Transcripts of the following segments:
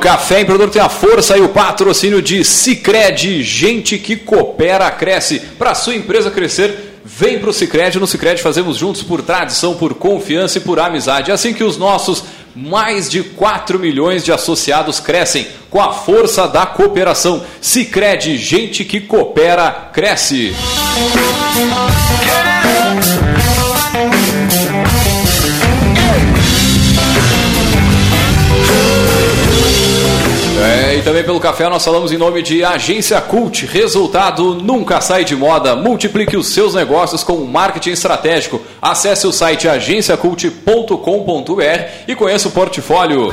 Café Empreendedor tem a força e o patrocínio de Cicred, gente que coopera, cresce. Para sua empresa crescer, vem para o Cicred. No Cicred fazemos juntos por tradição, por confiança e por amizade. Assim que os nossos mais de 4 milhões de associados crescem com a força da cooperação. Cicred, gente que coopera, cresce. É, e também pelo café nós falamos em nome de Agência Cult. Resultado nunca sai de moda. Multiplique os seus negócios com marketing estratégico. Acesse o site agenciacult.com.br e conheça o portfólio.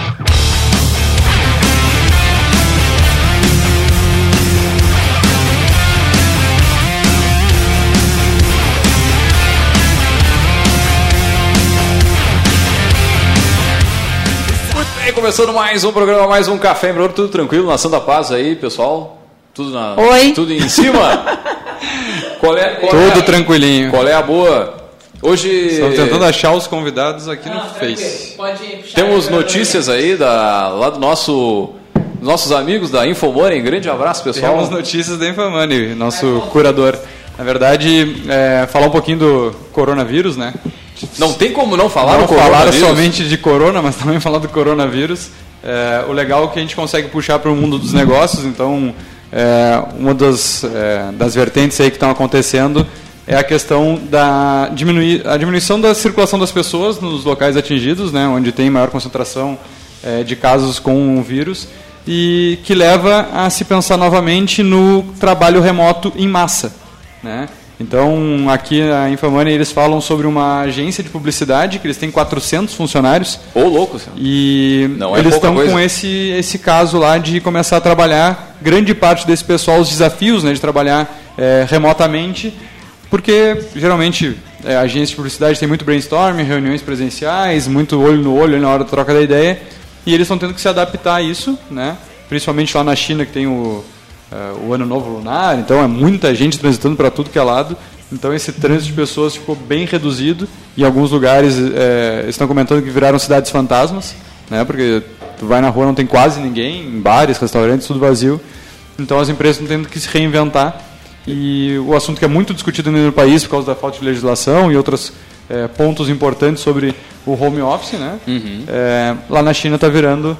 começando mais um programa, mais um Café Empreendedor, tudo tranquilo, nação da paz aí, pessoal? Tudo, na, Oi. tudo em cima? qual é, qual é Tudo a- tranquilinho. Qual é a boa? Hoje Estamos tentando achar os convidados aqui no Face. Pode puxar. temos notícias aí da, lá do nosso dos nossos amigos da Infomoney. Grande abraço, pessoal. Temos notícias da Infamani, nosso curador. Na verdade, é, falar um pouquinho do coronavírus, né? Não tem como não falar Não no falar somente de corona, mas também falar do coronavírus. É, o legal é que a gente consegue puxar para o mundo dos negócios, então é, uma das, é, das vertentes aí que estão acontecendo é a questão da diminuir, a diminuição da circulação das pessoas nos locais atingidos, né, onde tem maior concentração é, de casos com o vírus, e que leva a se pensar novamente no trabalho remoto em massa. Né? Então, aqui na Infomoney eles falam sobre uma agência de publicidade, que eles têm 400 funcionários, Ô, louco, senhor. e Não é eles estão coisa. com esse, esse caso lá de começar a trabalhar, grande parte desse pessoal, os desafios né, de trabalhar eh, remotamente, porque geralmente eh, a agência de publicidade tem muito brainstorming, reuniões presenciais, muito olho no olho na hora da troca da ideia, e eles estão tendo que se adaptar a isso, né? principalmente lá na China que tem o, eh, o Ano Novo Lunar, então é muita gente transitando para tudo que é lado, então esse trânsito de pessoas ficou bem reduzido. Em alguns lugares eh, estão comentando que viraram cidades fantasmas, né? Porque tu vai na rua não tem quase ninguém, em bares, restaurantes, tudo vazio. Então as empresas estão tendo que se reinventar. E o assunto que é muito discutido no país por causa da falta de legislação e outros eh, pontos importantes sobre o home office, né? Eh, lá na China está virando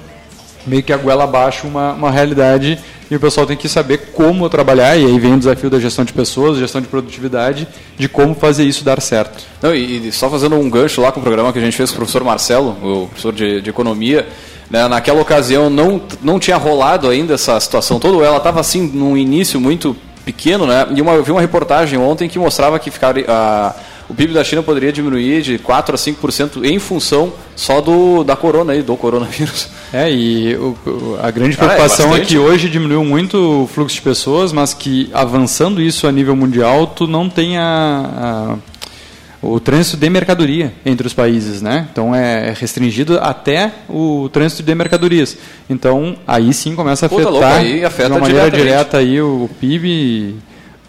meio que a goela abaixo uma, uma realidade e o pessoal tem que saber como trabalhar e aí vem o desafio da gestão de pessoas, gestão de produtividade, de como fazer isso dar certo. Não, e, e só fazendo um gancho lá com o programa que a gente fez com o professor Marcelo, o professor de, de economia, né, naquela ocasião não, não tinha rolado ainda essa situação toda, ela estava assim num início muito pequeno, né? E uma, eu vi uma reportagem ontem que mostrava que ficar, a, o PIB da China poderia diminuir de 4 a 5% em função só do da corona aí, do coronavírus. É, e o- o- a grande Ah, é preocupação é, bastante. que hoje diminuiu muito o fluxo de pessoas, mas que avançando isso a nível mundial, tu não tem a, a- o trânsito de mercadoria entre os países, né? Então é restringido até o trânsito de mercadorias. Então aí sim começa a Puta, afetar louco, afeta de uma maneira direta aí o PIB,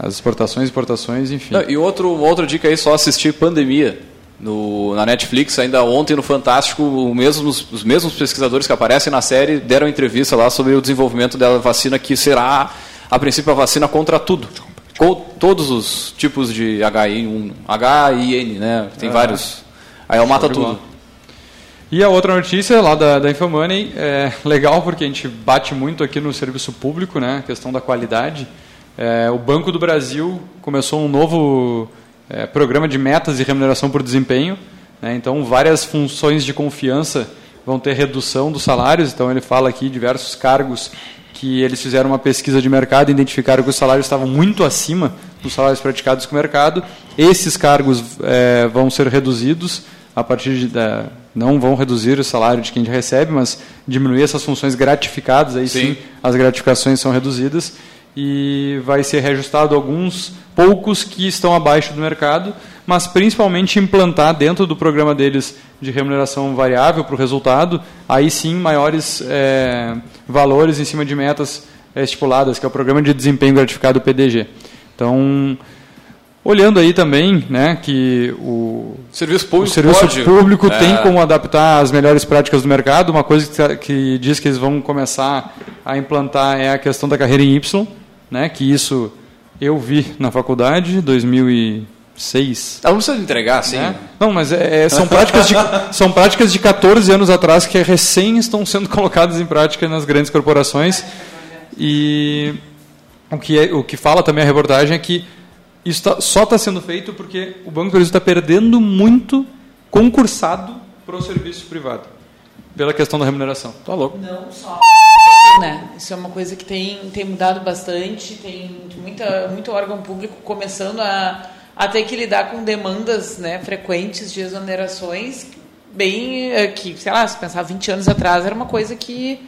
as exportações, exportações, enfim. Não, e outro, uma outra dica aí, só assistir Pandemia no, na Netflix. Ainda ontem no Fantástico, o mesmos, os mesmos pesquisadores que aparecem na série deram entrevista lá sobre o desenvolvimento da vacina, que será, a princípio, a vacina contra tudo. Com todos os tipos de HI1, HIN, né? Tem vários. Aí ela mata tudo. E a outra notícia lá da, da Infomoney é legal porque a gente bate muito aqui no serviço público, né? A questão da qualidade. É, o Banco do Brasil começou um novo é, programa de metas e remuneração por desempenho. Né? Então, várias funções de confiança vão ter redução dos salários. Então, ele fala aqui diversos cargos que eles fizeram uma pesquisa de mercado e identificaram que os salários estavam muito acima dos salários praticados com o mercado. Esses cargos é, vão ser reduzidos a partir de, da, não vão reduzir o salário de quem recebe, mas diminuir essas funções gratificadas, aí sim, sim as gratificações são reduzidas e vai ser reajustado alguns poucos que estão abaixo do mercado, mas principalmente implantar dentro do programa deles de remuneração variável para o resultado, aí sim maiores é, valores em cima de metas é, estipuladas, que é o programa de desempenho gratificado PDG. Então, Olhando aí também, né, que o serviço público, o serviço pode, público é... tem como adaptar as melhores práticas do mercado. Uma coisa que, que, diz que eles vão começar a implantar é a questão da carreira em Y, né, que isso eu vi na faculdade, 2006. Ah, não precisa entregar, sim. Né? Não, mas é, é, são, práticas de, são práticas de 14 anos atrás que recém estão sendo colocadas em prática nas grandes corporações. E o que, é, o que fala também a reportagem é que isso tá, só está sendo feito porque o Banco do Brasil está perdendo muito concursado para o serviço privado, pela questão da remuneração. Tá louco. Não só. Né? Isso é uma coisa que tem, tem mudado bastante, tem muita, muito órgão público começando a, a ter que lidar com demandas né, frequentes de exonerações, bem eh, que, sei lá, se pensar 20 anos atrás, era uma coisa que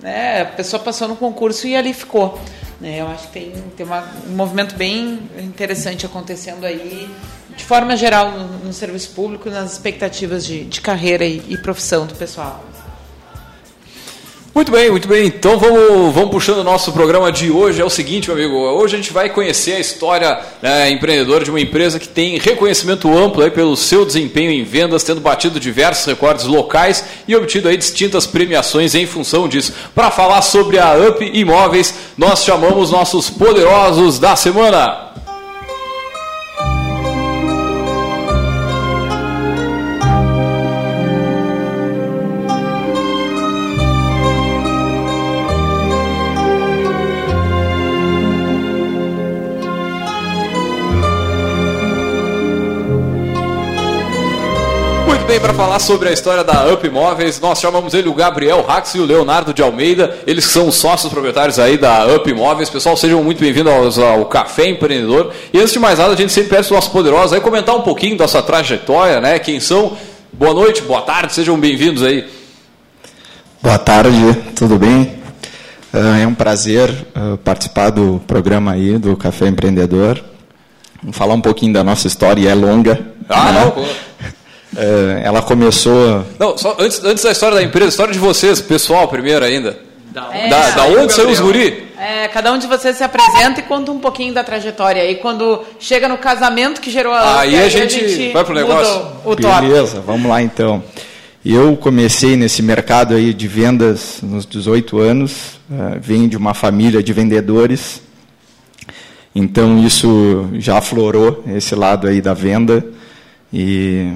né, a pessoa passou no concurso e ali ficou. Né? Eu acho que tem, tem uma, um movimento bem interessante acontecendo aí, de forma geral, no, no serviço público, nas expectativas de, de carreira e, e profissão do pessoal. Muito bem, muito bem. Então vamos, vamos puxando o nosso programa de hoje. É o seguinte, meu amigo. Hoje a gente vai conhecer a história né, empreendedora de uma empresa que tem reconhecimento amplo aí pelo seu desempenho em vendas, tendo batido diversos recordes locais e obtido aí distintas premiações em função disso. Para falar sobre a Up Imóveis, nós chamamos nossos poderosos da semana. Bem para falar sobre a história da Up Imóveis. Nós chamamos ele o Gabriel Rax e o Leonardo de Almeida. Eles são sócios proprietários aí da Up Imóveis. Pessoal, sejam muito bem-vindos ao Café Empreendedor. E antes de mais nada, a gente sempre pede para os nossos poderosos aí comentar um pouquinho da sua trajetória, né? Quem são? Boa noite, boa tarde, sejam bem-vindos aí. Boa tarde, tudo bem? Ah, é um prazer ah, participar do programa aí do Café Empreendedor. Vamos falar um pouquinho da nossa história, é longa. Ah, né? não, é, ela começou. Não, só antes, antes da história da empresa, a história de vocês, pessoal, primeiro ainda. Da, é, da, da onde saiu os guri? É, cada um de vocês se apresenta e conta um pouquinho da trajetória. E quando chega no casamento que gerou a. Aí a, gente, a gente vai pro negócio. O, Beleza, vamos lá então. Eu comecei nesse mercado aí de vendas nos 18 anos, uh, vim de uma família de vendedores, então isso já aflorou esse lado aí da venda e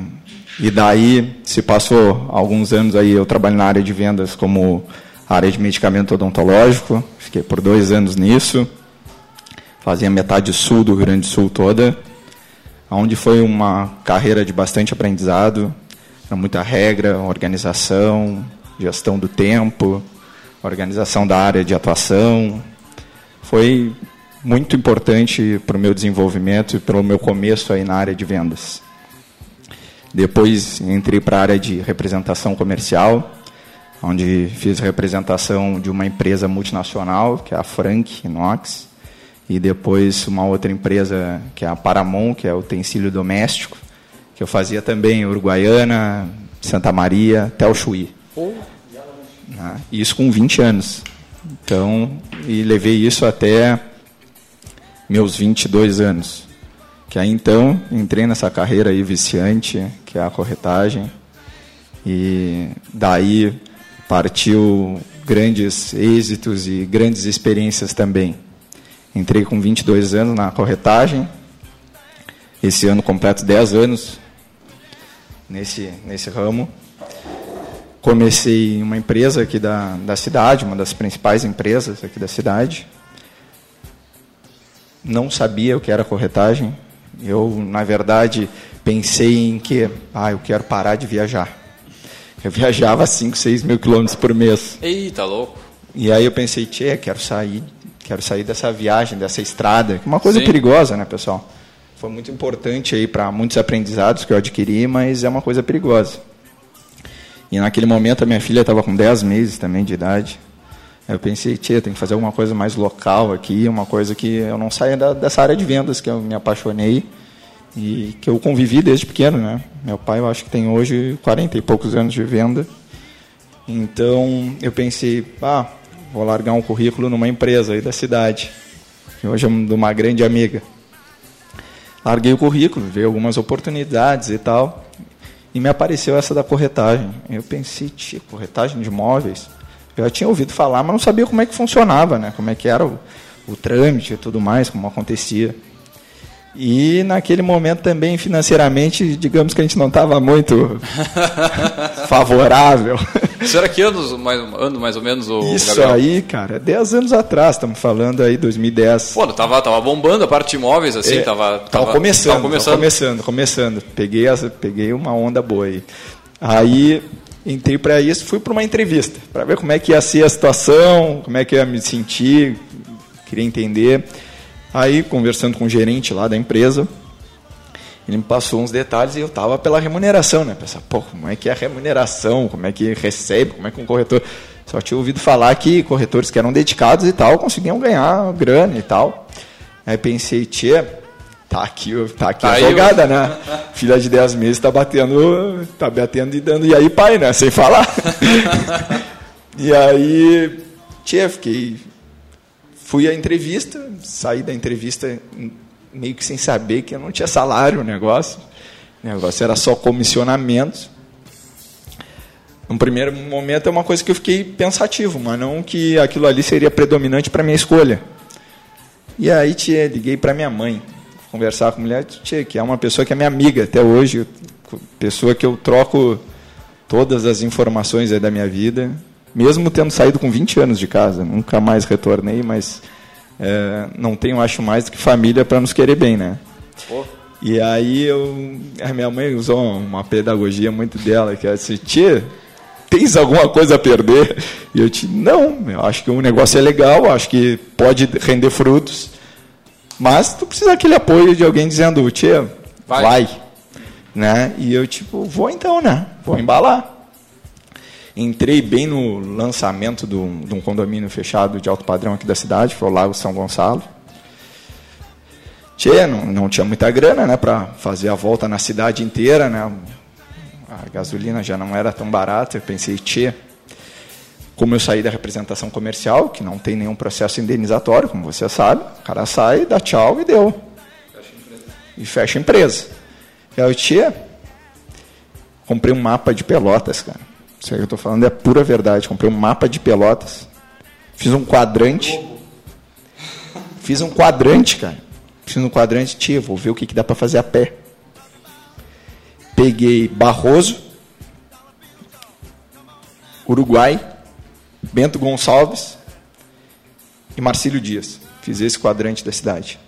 e daí se passou alguns anos aí eu trabalho na área de vendas como área de medicamento odontológico, fiquei por dois anos nisso, fazia metade sul do Rio Grande do Sul toda, onde foi uma carreira de bastante aprendizado, era muita regra, organização, gestão do tempo, organização da área de atuação, foi muito importante para o meu desenvolvimento e pelo meu começo aí na área de vendas. Depois entrei para a área de representação comercial, onde fiz representação de uma empresa multinacional, que é a Frank Inox, e depois uma outra empresa, que é a Paramount, que é utensílio doméstico, que eu fazia também em Uruguaiana, Santa Maria, até o Chuí. Oh. Isso com 20 anos. Então, e levei isso até meus 22 anos. Que aí então entrei nessa carreira aí viciante, que é a corretagem. E daí partiu grandes êxitos e grandes experiências também. Entrei com 22 anos na corretagem. Esse ano completo 10 anos nesse, nesse ramo. comecei uma empresa aqui da, da cidade, uma das principais empresas aqui da cidade. Não sabia o que era corretagem. Eu, na verdade, pensei em que, ah, eu quero parar de viajar. Eu viajava 5, 6 mil quilômetros por mês. Eita, louco. E aí eu pensei, tchê, quero sair, quero sair dessa viagem, dessa estrada, que é uma coisa Sim. perigosa, né, pessoal? Foi muito importante aí para muitos aprendizados que eu adquiri, mas é uma coisa perigosa. E naquele momento a minha filha estava com 10 meses também de idade. Eu pensei, tia, tem que fazer alguma coisa mais local aqui, uma coisa que eu não saia da- dessa área de vendas que eu me apaixonei e que eu convivi desde pequeno, né? Meu pai, eu acho que tem hoje 40 e poucos anos de venda. Então, eu pensei, ah, vou largar um currículo numa empresa aí da cidade, que hoje é de uma grande amiga. Larguei o currículo, vi algumas oportunidades e tal, e me apareceu essa da corretagem. Eu pensei, tia, corretagem de imóveis? Eu já tinha ouvido falar, mas não sabia como é que funcionava, né? Como é que era o, o trâmite e tudo mais, como acontecia. E naquele momento também, financeiramente, digamos que a gente não estava muito favorável. Será que anos mais, ano mais ou menos o Isso Gabriel? aí, cara, 10 anos atrás, estamos falando aí 2010. Pô, tava, tava bombando a parte de imóveis, assim, É, tava, tava começando, tava começando. tava começando, começando. Peguei, essa, peguei uma onda boa aí. Aí entrei para isso, fui para uma entrevista, para ver como é que ia ser a situação, como é que ia me sentir, queria entender. Aí, conversando com o gerente lá da empresa, ele me passou uns detalhes e eu tava pela remuneração, né? Pensar, pô, como é que é a remuneração, como é que recebe, como é que um corretor. Só tinha ouvido falar que corretores que eram dedicados e tal conseguiam ganhar grana e tal. Aí pensei, tia, tá aqui, tá aqui Tá a jogada, né? Filha de 10 meses tá batendo, tá batendo e dando, e aí, pai, né? Sem falar. e aí, tia, fiquei. Fui à entrevista, saí da entrevista meio que sem saber que eu não tinha salário o negócio. O negócio era só comissionamento. No primeiro momento é uma coisa que eu fiquei pensativo, mas não que aquilo ali seria predominante para minha escolha. E aí, tia, liguei para minha mãe, conversar com a mulher, tia, que é uma pessoa que é minha amiga até hoje, pessoa que eu troco todas as informações da minha vida, mesmo tendo saído com 20 anos de casa, nunca mais retornei, mas é, não tenho, acho, mais do que família para nos querer bem, né? Pô. E aí eu, a minha mãe usou uma pedagogia muito dela, que é assim, tia, tens alguma coisa a perder? E eu disse, não, eu acho que o negócio é legal, acho que pode render frutos, mas tu precisa daquele apoio de alguém dizendo, tia, Vai. vai. Né? E eu, tipo, vou então, né? Vou embalar. Entrei bem no lançamento do, de um condomínio fechado de alto padrão aqui da cidade, foi o Lago São Gonçalo. Tchê, não, não tinha muita grana, né, para fazer a volta na cidade inteira, né? A gasolina já não era tão barata, eu pensei, tchê, como eu saí da representação comercial, que não tem nenhum processo indenizatório, como você sabe, o cara sai, dá tchau e deu. E fecha a empresa. E aí, tchê, comprei um mapa de pelotas, cara. Isso aí que eu estou falando é pura verdade. Comprei um mapa de pelotas, fiz um quadrante, fiz um quadrante, cara. Fiz um quadrante, tia, vou ver o que, que dá para fazer a pé. Peguei Barroso, Uruguai, Bento Gonçalves e Marcílio Dias. Fiz esse quadrante da cidade.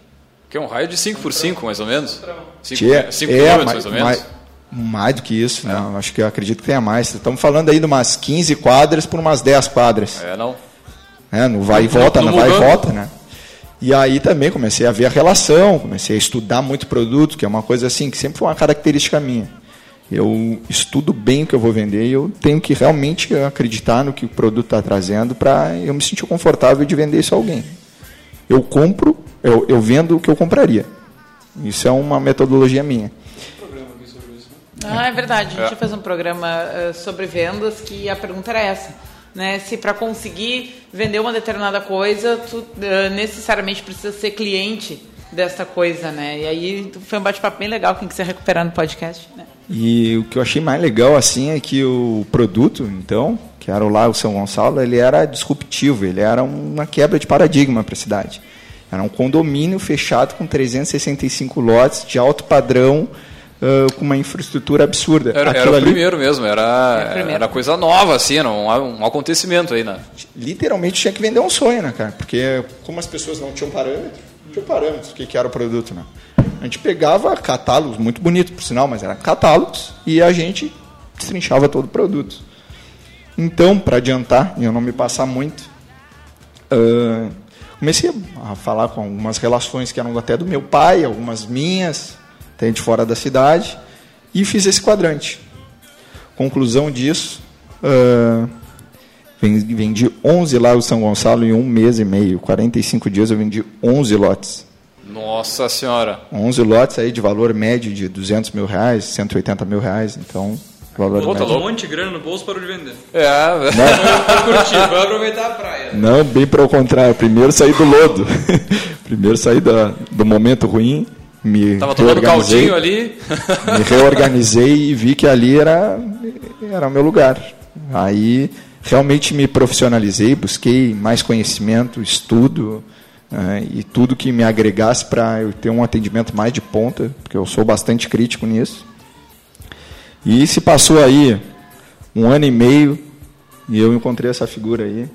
Que é um raio de 5 por 5 mais ou menos? 5 Tia, quilômetros, mais, mais ou menos? Mais, mais do que isso, né? Acho que eu acredito que tenha mais. Estamos falando aí de umas 15 quadras por umas 10 quadras. É, não. né? No vai e volta, no vai e volta, né? E aí também comecei a ver a relação, comecei a estudar muito produto, que é uma coisa assim, que sempre foi uma característica minha. Eu estudo bem o que eu vou vender e eu tenho que realmente acreditar no que o produto está trazendo para eu me sentir confortável de vender isso a alguém. Eu compro, eu, eu vendo o que eu compraria. Isso é uma metodologia minha. Ah, é verdade. A gente É. fez um programa eh, sobre vendas que a pergunta era essa. Né? Se para conseguir vender uma determinada coisa, tu eh, necessariamente precisa ser cliente dessa coisa, né? E aí foi um bate-papo bem legal, quem quiser recuperar no podcast. Né? E o que eu achei mais legal assim é que o produto, então, que era o lá o São Gonçalo, ele era disruptivo, ele era uma quebra de paradigma para a cidade. Era um condomínio fechado com 365 lotes de alto padrão, uh, com uma infraestrutura absurda. Era, era o ali, primeiro mesmo, era, primeiro. era coisa nova, assim, um, um acontecimento aí, né? Literalmente tinha que vender um sonho, né, cara? Porque como as pessoas não tinham parâmetro, não tinham parâmetros, o que, era o produto, né? A gente pegava catálogos, muito bonitos por sinal, mas eram catálogos, e a gente destrinchava todo o produto. Então, para adiantar e eu não me passar muito, uh, comecei a falar com algumas relações que eram até do meu pai, algumas minhas, até de fora da cidade, e fiz esse quadrante. Conclusão disso, uh, vendi 11 lá São Gonçalo em um mês e meio, 45 dias eu vendi 11 lotes. Nossa Senhora! 11 lotes aí de valor médio de 200 mil reais, 180 mil reais, então valor Botou um monte de grana no bolso para de vender. É, não. Foi curtir, foi aproveitar a praia. Não, bem para o contrário. Primeiro saí do lodo. Primeiro saí da, do momento ruim. Me Tava tomando caldinho ali. me reorganizei e vi que ali era, era o meu lugar. Aí realmente me profissionalizei, busquei mais conhecimento, estudo. Uh, e tudo que me agregasse para eu ter um atendimento mais de ponta, porque eu sou bastante crítico nisso. E se passou aí um ano e meio e eu encontrei essa figura aí,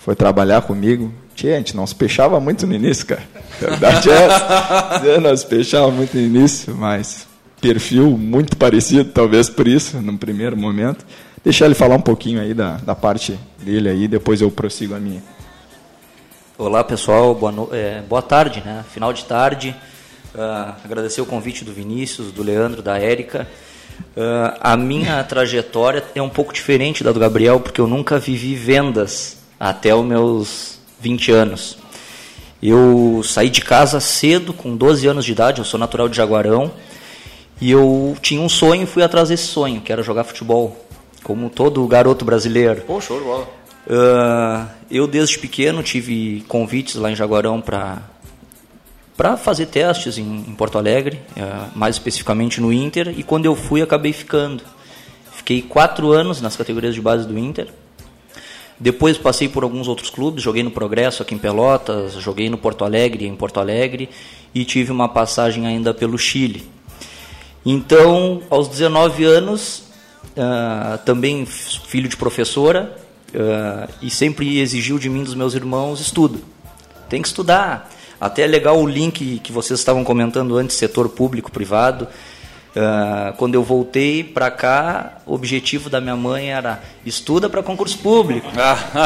foi trabalhar comigo. Tchê, a gente não se fechava muito no início, cara. A verdade é essa. Não se fechava muito no início, mas perfil muito parecido, talvez por isso, no primeiro momento. Deixar ele falar um pouquinho aí da, da parte dele aí, depois eu prossigo a minha. Olá pessoal, boa, no... é, boa tarde, né? Final de tarde. Uh, agradecer o convite do Vinícius, do Leandro, da Érica. Uh, a minha trajetória é um pouco diferente da do Gabriel, porque eu nunca vivi vendas até os meus 20 anos. Eu saí de casa cedo, com 12 anos de idade, eu sou natural de Jaguarão, e eu tinha um sonho e fui atrás desse sonho, que era jogar futebol, como todo garoto brasileiro. Pô, show de bola. Uh, eu, desde pequeno, tive convites lá em Jaguarão para para fazer testes em, em Porto Alegre, uh, mais especificamente no Inter, e quando eu fui acabei ficando. Fiquei quatro anos nas categorias de base do Inter. Depois passei por alguns outros clubes, joguei no Progresso aqui em Pelotas, joguei no Porto Alegre em Porto Alegre e tive uma passagem ainda pelo Chile. Então, aos 19 anos, uh, também filho de professora, uh, e sempre exigiu de mim dos meus irmãos estudo. Tem que estudar, até é legal o link que vocês estavam comentando antes, setor público-privado. Uh, quando eu voltei para cá, o objetivo da minha mãe era estuda para concurso público,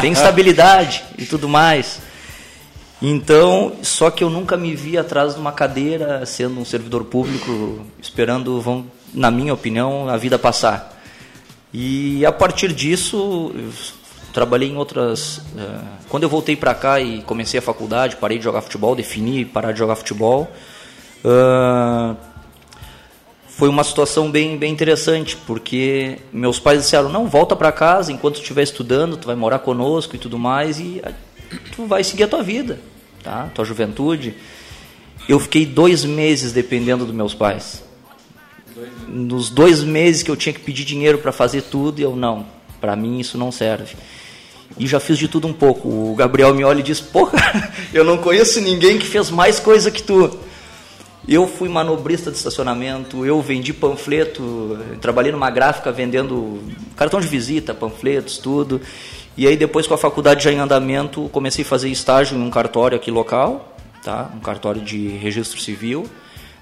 tem estabilidade e tudo mais. Então, só que eu nunca me vi atrás de uma cadeira, sendo um servidor público, esperando, vão, na minha opinião, a vida passar. E a partir disso, trabalhei em outras. Uh, quando eu voltei para cá e comecei a faculdade, parei de jogar futebol, defini parar de jogar futebol. Uh, foi uma situação bem, bem interessante, porque meus pais disseram: não, volta para casa enquanto estiver estudando, tu vai morar conosco e tudo mais, e tu vai seguir a tua vida, tá? tua juventude. Eu fiquei dois meses dependendo dos meus pais. Nos dois meses que eu tinha que pedir dinheiro para fazer tudo, eu não, para mim isso não serve e já fiz de tudo um pouco. O Gabriel me olha e diz: Porra, eu não conheço ninguém que fez mais coisa que tu. Eu fui manobrista de estacionamento, eu vendi panfleto, trabalhei numa gráfica vendendo cartão de visita, panfletos, tudo. E aí depois com a faculdade já em andamento, comecei a fazer estágio em um cartório aqui local, tá? Um cartório de registro civil.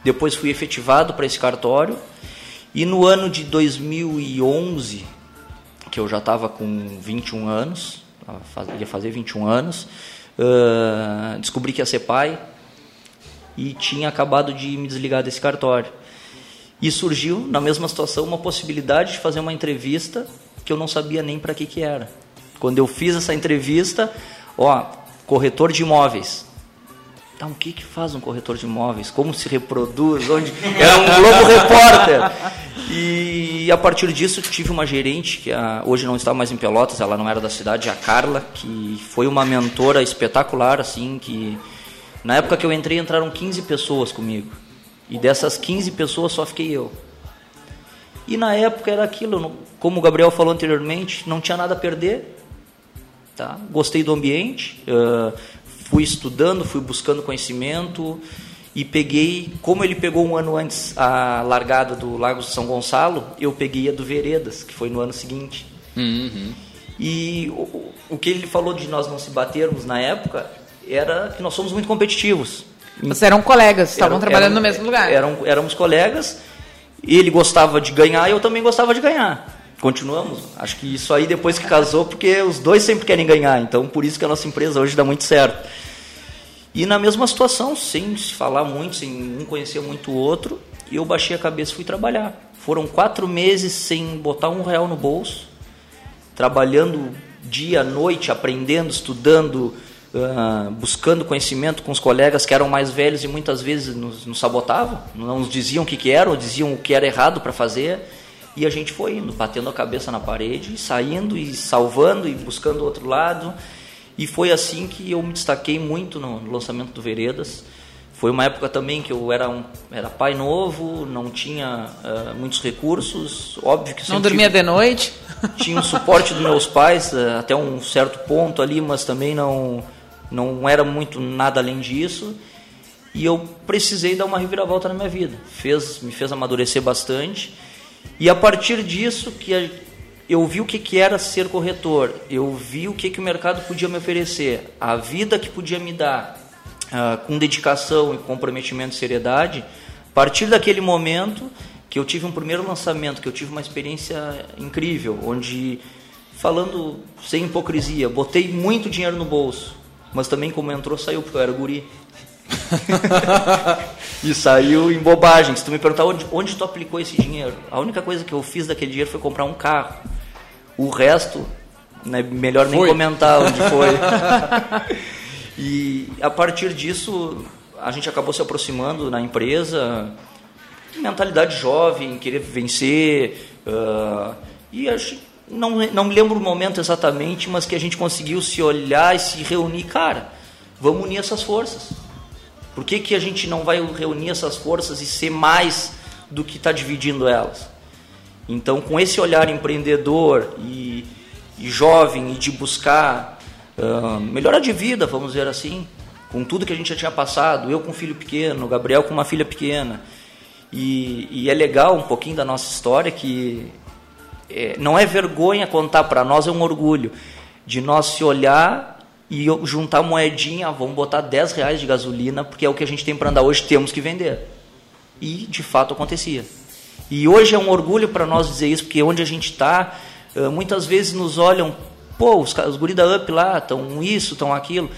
Depois fui efetivado para esse cartório. E no ano de 2011, que eu já estava com 21 anos, ia fazer 21 anos, uh, descobri que ia ser pai e tinha acabado de me desligar desse cartório. E surgiu, na mesma situação, uma possibilidade de fazer uma entrevista que eu não sabia nem para que, que era. Quando eu fiz essa entrevista, ó, corretor de imóveis. Então, o que, que faz um corretor de imóveis? Como se reproduz? Onde... Era um Globo Repórter. E a partir disso tive uma gerente que a, hoje não está mais em Pelotas, ela não era da cidade, a Carla, que foi uma mentora espetacular, assim, que na época que eu entrei entraram 15 pessoas comigo. E dessas 15 pessoas só fiquei eu. E na época era aquilo, como o Gabriel falou anteriormente, não tinha nada a perder. Tá? Gostei do ambiente, uh, fui estudando, fui buscando conhecimento e peguei, como ele pegou um ano antes a largada do Lago São Gonçalo, eu peguei a do Veredas, que foi no ano seguinte. Uhum. E o, o que ele falou de nós não se batermos na época era que nós somos muito competitivos. Vocês eram colegas, estavam Eram- trabalhando eram- no mesmo lugar. Eram, éramos colegas, ele gostava de ganhar e eu também gostava de ganhar. Continuamos. Acho que isso aí depois que casou, porque os dois sempre querem ganhar, então por isso que a nossa empresa hoje dá muito certo. E na mesma situação, sem se falar muito, sem um conhecer muito o outro, eu baixei a cabeça e fui trabalhar. Foram quatro meses sem botar um real no bolso, trabalhando dia, noite, aprendendo, estudando, ah, buscando conhecimento com os colegas que eram mais velhos e muitas vezes nos, nos sabotavam, não nos diziam o que, que era, ou diziam o que era errado para fazer. E a gente foi indo, batendo a cabeça na parede, saindo e salvando e buscando o outro lado. E foi assim que eu me destaquei muito no lançamento do Veredas. Foi uma época também que eu era, um, era pai novo, não tinha ah, muitos recursos, óbvio que Não dormia tive- de noite? tinha o suporte dos meus pais eh, até um certo ponto ali, mas também não não era muito nada além disso. E eu precisei dar uma reviravolta na minha vida. Fez, me fez amadurecer bastante. E a partir disso que eu vi o que, que era ser corretor, eu vi o que, que o mercado podia me oferecer, a vida que podia me dar, ah, com dedicação e comprometimento e seriedade. A partir daquele momento que eu tive um primeiro lançamento, que eu tive uma experiência incrível, onde, falando sem hipocrisia, botei muito dinheiro no bolso, mas também como entrou, saiu, porque eu era guri. e saiu em bobagem. Se tu me perguntar onde, onde tu aplicou esse dinheiro, a única coisa que eu fiz daquele dinheiro foi comprar um carro. O resto, né, melhor nem Foi. comentar onde foi. e a partir disso, a gente acabou se aproximando na empresa, mentalidade jovem, querer vencer. ah, e acho, não, não me lembro o momento exatamente, mas que a gente conseguiu se olhar e se reunir. Cara, vamos unir essas forças. Por que, que a gente não vai reunir essas forças e ser mais do que está dividindo elas? Então, com esse olhar empreendedor e, e jovem e de buscar ah, melhora de vida, vamos dizer assim, com tudo que a gente já tinha passado, eu com um filho pequeno, o Gabriel com uma filha pequena, e, e é legal um pouquinho da nossa história que é, não é vergonha contar para nós, é um orgulho de nós se olhar e juntar moedinha, vamos botar 10 reais de gasolina, porque é o que a gente tem para andar hoje, temos que vender. E de fato acontecia. E hoje é um orgulho para nós dizer isso, porque onde a gente está, muitas vezes nos olham, pô, os, os guri da UP lá estão isso, estão aquilo,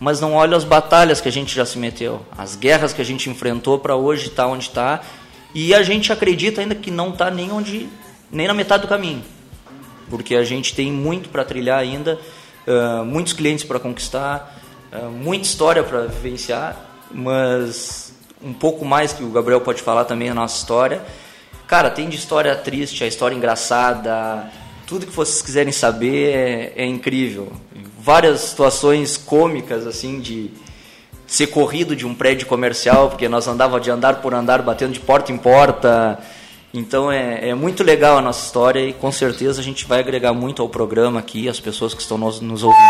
mas não olham as batalhas que a gente já se meteu, as guerras que a gente enfrentou para hoje estar onde está, e a gente acredita ainda que não está nem onde, nem na metade do caminho, porque a gente tem muito para trilhar ainda, ah, muitos clientes para conquistar, ah, muita história para vivenciar, mas um pouco mais que o Gabriel pode falar também a nossa história. Cara, tem de história triste, a história engraçada, tudo que vocês quiserem saber é, é incrível. Várias situações cômicas assim de ser corrido de um prédio comercial, porque nós andava de andar por andar, batendo de porta em porta. Então é, é muito legal a nossa história e com certeza a gente vai agregar muito ao programa aqui, as pessoas que estão nos, nos ouvindo.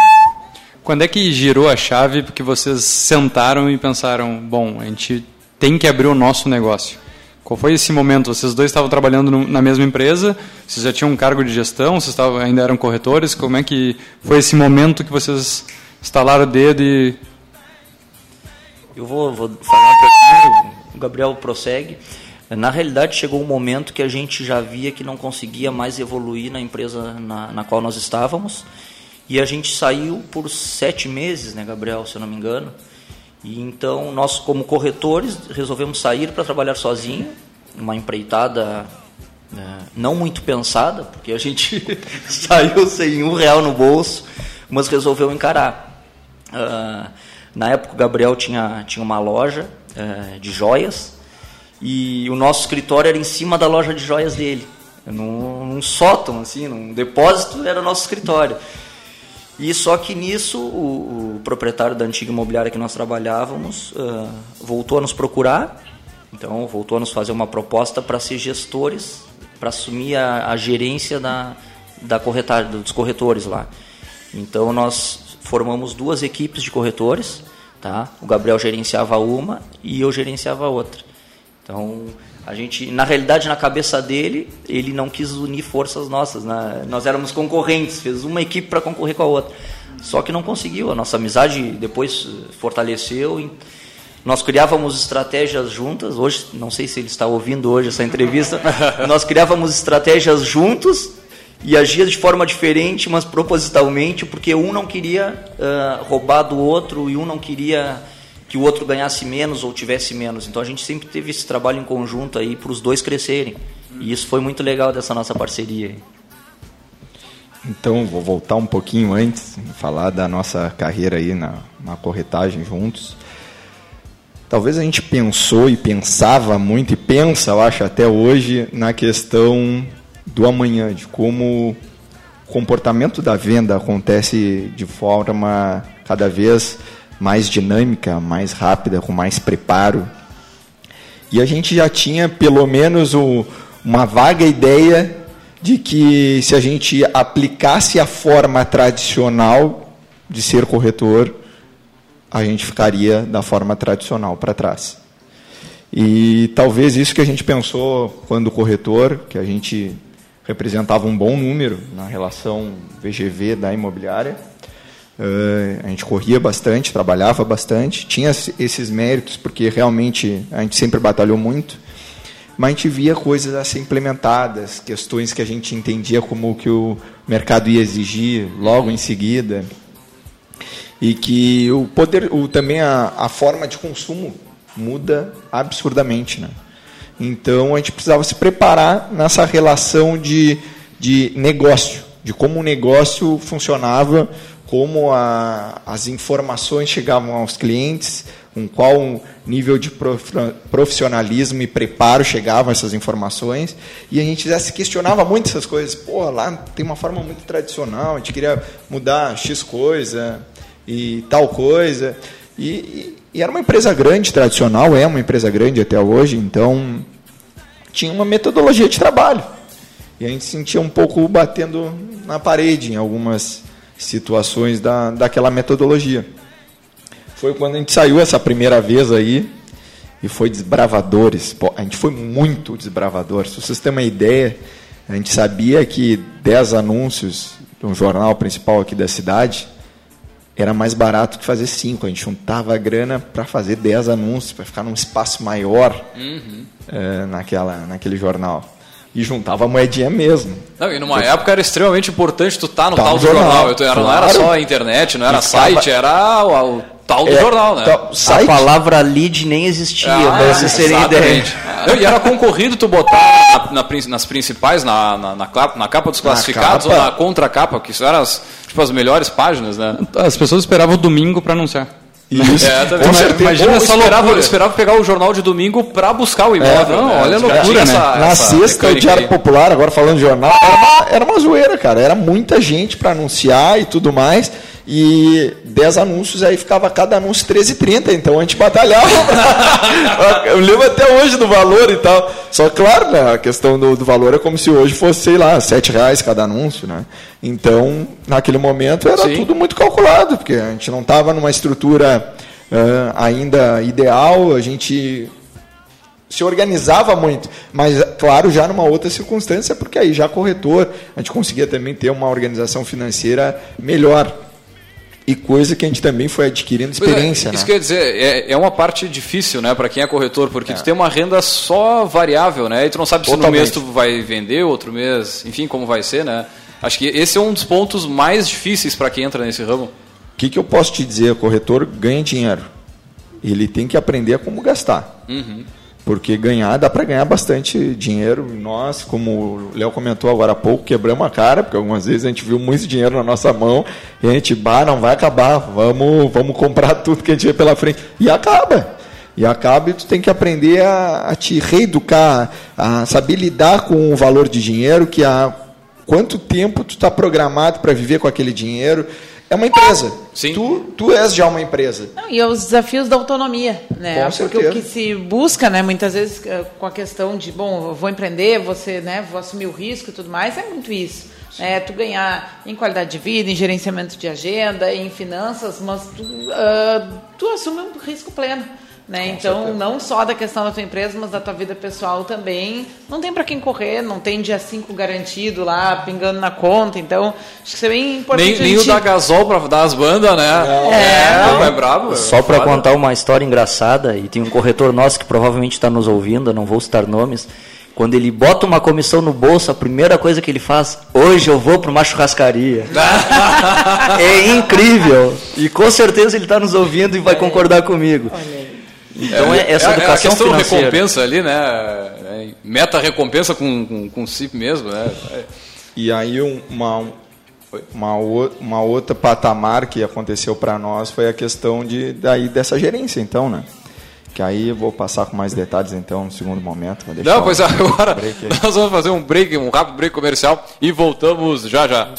Quando é que girou a chave porque vocês sentaram e pensaram, bom, a gente tem que abrir o nosso negócio? Qual foi esse momento? Vocês dois estavam trabalhando na mesma empresa? Vocês já tinham um cargo de gestão? Vocês estavam, ainda eram corretores? Como é que foi esse momento que vocês estalaram o dedo e Eu vou, vou falar um pouquinho, o Gabriel prossegue. Na realidade, chegou um momento que a gente já via que não conseguia mais evoluir na empresa na, na qual nós estávamos. E a gente saiu por sete meses, né, Gabriel, se eu não me engano. E então, nós, como corretores, resolvemos sair para trabalhar sozinho, uma empreitada né, não muito pensada, porque a gente saiu sem um real no bolso, mas resolveu encarar. Ah, na época o Gabriel tinha, tinha uma loja eh, de joias e o nosso escritório era em cima da loja de joias dele, num, num sótão, assim, num depósito era nosso escritório. E só que nisso o, o proprietário da antiga imobiliária que nós trabalhávamos ah, voltou a nos procurar, então voltou a nos fazer uma proposta para ser gestores, para assumir a, a gerência da, da corretagem, dos corretores lá. Então nós formamos duas equipes de corretores, tá? O Gabriel gerenciava uma e eu gerenciava a outra. Então, a gente, na realidade, na cabeça dele, ele não quis unir forças nossas. Né? Nós éramos concorrentes, fez uma equipe para concorrer com a outra. Só que não conseguiu. A nossa amizade depois fortaleceu. Nós criávamos estratégias juntas. Hoje, não sei se ele está ouvindo hoje essa entrevista. nós criávamos estratégias juntos e agia de forma diferente, mas propositalmente, porque um não queria uh, roubar do outro e um não queria que o outro ganhasse menos ou tivesse menos. Então a gente sempre teve esse trabalho em conjunto aí para os dois crescerem. E isso foi muito legal dessa nossa parceria. Então vou voltar um pouquinho antes, falar da nossa carreira aí na, na corretagem juntos. Talvez a gente pensou e pensava muito e pensa, eu acho até hoje, na questão do amanhã, de como o comportamento da venda acontece de forma cada vez mais dinâmica, mais rápida, com mais preparo. E a gente já tinha pelo menos o, uma vaga ideia de que se a gente aplicasse a forma tradicional de ser corretor, a gente ficaria da forma tradicional para trás. E talvez isso que a gente pensou quando corretor, que a gente representava um bom número na relação VGV da imobiliária. Uh, a gente corria bastante, trabalhava bastante, tinha esses méritos, porque realmente a gente sempre batalhou muito, mas a gente via coisas a ser implementadas, questões que a gente entendia como que o mercado ia exigir logo em seguida, e que o poder, o, também a, a forma de consumo muda absurdamente. Né? Então a gente precisava se preparar nessa relação de, de negócio, de como o negócio funcionava, como a, as informações chegavam aos clientes, com qual nível de profissionalismo e preparo chegavam essas informações. E a gente já se questionava muito essas coisas. Pô, lá tem uma forma muito tradicional, a gente queria mudar X coisa e tal coisa. E, e, e era uma empresa grande, tradicional, é uma empresa grande até hoje, então tinha uma metodologia de trabalho. E a gente sentia um pouco batendo na parede em algumas situações da, daquela metodologia. Foi quando a gente saiu essa primeira vez aí e foi desbravadores. A gente foi muito desbravador. Se vocês têm uma ideia, a gente sabia que 10 anúncios de um jornal principal aqui da cidade era mais barato que fazer cinco. A gente juntava a grana para fazer 10 anúncios, para ficar num espaço maior uhum. é, naquela, naquele jornal. E juntava a moedinha mesmo. Não, e numa época era extremamente importante tu estar tá no tá tal no jornal. jornal. Então, claro. Não era só a internet, não era site, era o, o tal do é, jornal, né? Tá, a palavra lead nem existia, ah, para vocês terem ideia. Não, e era concorrido tu botar na, na, nas principais, na, na, na, na capa dos classificados capa. ou na contracapa, que isso eram as, tipo, as melhores páginas, né? As pessoas esperavam o domingo para anunciar. Isso. É, também. Imagina Pô, essa esperava, esperava pegar o jornal de domingo para buscar o imóvel. É, não, né? olha a loucura, né? Essa, Na essa sexta, o Diário aí. Popular, agora falando de jornal, era uma, era uma zoeira, cara. Era muita gente para anunciar e tudo mais e 10 anúncios, aí ficava cada anúncio 13,30, então a gente batalhava. eu lembro até hoje do valor e tal. Só claro, né, a questão do, do valor é como se hoje fosse, sei lá, 7 reais cada anúncio, né? Então, naquele momento era Sim. tudo muito calculado, porque a gente não estava numa estrutura uh, ainda ideal, a gente se organizava muito, mas claro, já numa outra circunstância, porque aí já corretor, a gente conseguia também ter uma organização financeira melhor. E coisa que a gente também foi adquirindo é, experiência. É, isso né? quer dizer, é, é uma parte difícil né, para quem é corretor, porque é. tu tem uma renda só variável, né? E tu não sabe Totalmente. se no mês tu vai vender, outro mês, enfim, como vai ser, né? Acho que esse é um dos pontos mais difíceis para quem entra nesse ramo. O que, que eu posso te dizer? O corretor ganha dinheiro. Ele tem que aprender como gastar. Uhum. Porque ganhar, dá para ganhar bastante dinheiro. Nós, como o Léo comentou agora há pouco, quebramos a cara, porque algumas vezes a gente viu muito dinheiro na nossa mão e a gente, bah, não vai acabar, vamos, vamos comprar tudo que a gente vê pela frente. E acaba. E acaba e tu tem que aprender a, a te reeducar, a saber lidar com o valor de dinheiro, que há quanto tempo tu está programado para viver com aquele dinheiro é uma empresa. Sim. Tu, tu és já uma empresa. Não, e é os desafios da autonomia, né? Com Porque certeza. o que se busca, né, muitas vezes eh, com a questão de, bom, eu vou empreender, você, né, vou assumir o risco e tudo mais, é muito isso. É, tu ganhar em qualidade de vida, em gerenciamento de agenda, em finanças, mas tu, uh, tu assume um risco pleno. Né? Então, certeza. não só da questão da tua empresa, mas da tua vida pessoal também. Não tem para quem correr, não tem dia 5 garantido lá, pingando na conta. Então, acho que isso é bem importante. Nem, nem gente... o da gasol para dar as bandas, né? Não. É, é, é brabo. Só para contar uma história engraçada, e tem um corretor nosso que provavelmente está nos ouvindo, não vou citar nomes. Quando ele bota uma comissão no bolso, a primeira coisa que ele faz, hoje eu vou para uma churrascaria. é incrível. E com certeza ele está nos ouvindo e vai concordar comigo. Olha então é, é essa educação é, é a questão financeira. recompensa ali, né? É, meta recompensa com, com, com si mesmo, né? E aí uma, uma, uma outra patamar que aconteceu para nós foi a questão de, daí, dessa gerência, então, né? Que aí eu vou passar com mais detalhes então no segundo momento. Não, pois agora nós vamos fazer um break, um rápido break comercial e voltamos já já.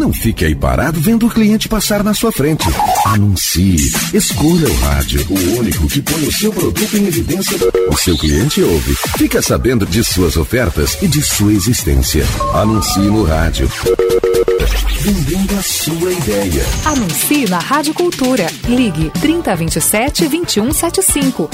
Não fique aí parado vendo o cliente passar na sua frente. Anuncie. Escolha o rádio, o único que põe o seu produto em evidência. O seu cliente ouve. Fica sabendo de suas ofertas e de sua existência. Anuncie no rádio. Vendendo a sua ideia. Anuncie na Rádio Cultura. Ligue 3027 2175.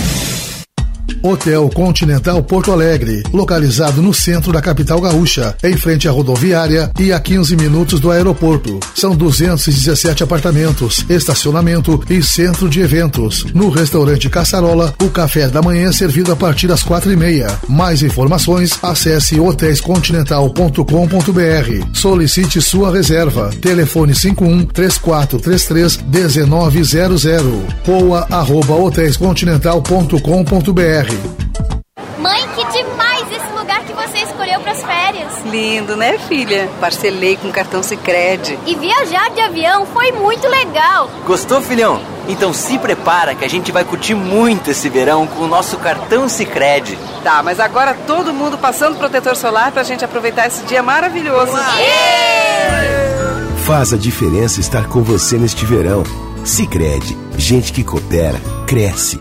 Hotel Continental Porto Alegre, localizado no centro da capital gaúcha, em frente à rodoviária e a 15 minutos do aeroporto. São 217 apartamentos, estacionamento e centro de eventos. No restaurante Caçarola, o café da manhã é servido a partir das quatro e meia. Mais informações, acesse hotéiscontinental.com.br. Solicite sua reserva. Telefone 51 3433 1900 poa arroba hotéiscontinental.com.br Mãe, que demais esse lugar que você escolheu para as férias. Lindo, né, filha? Parcelei com cartão Sicredi. E viajar de avião foi muito legal. Gostou, filhão? Então se prepara que a gente vai curtir muito esse verão com o nosso cartão Sicredi. Tá, mas agora todo mundo passando protetor solar pra gente aproveitar esse dia maravilhoso. Faz a diferença estar com você neste verão. Sicredi, gente que coopera, cresce.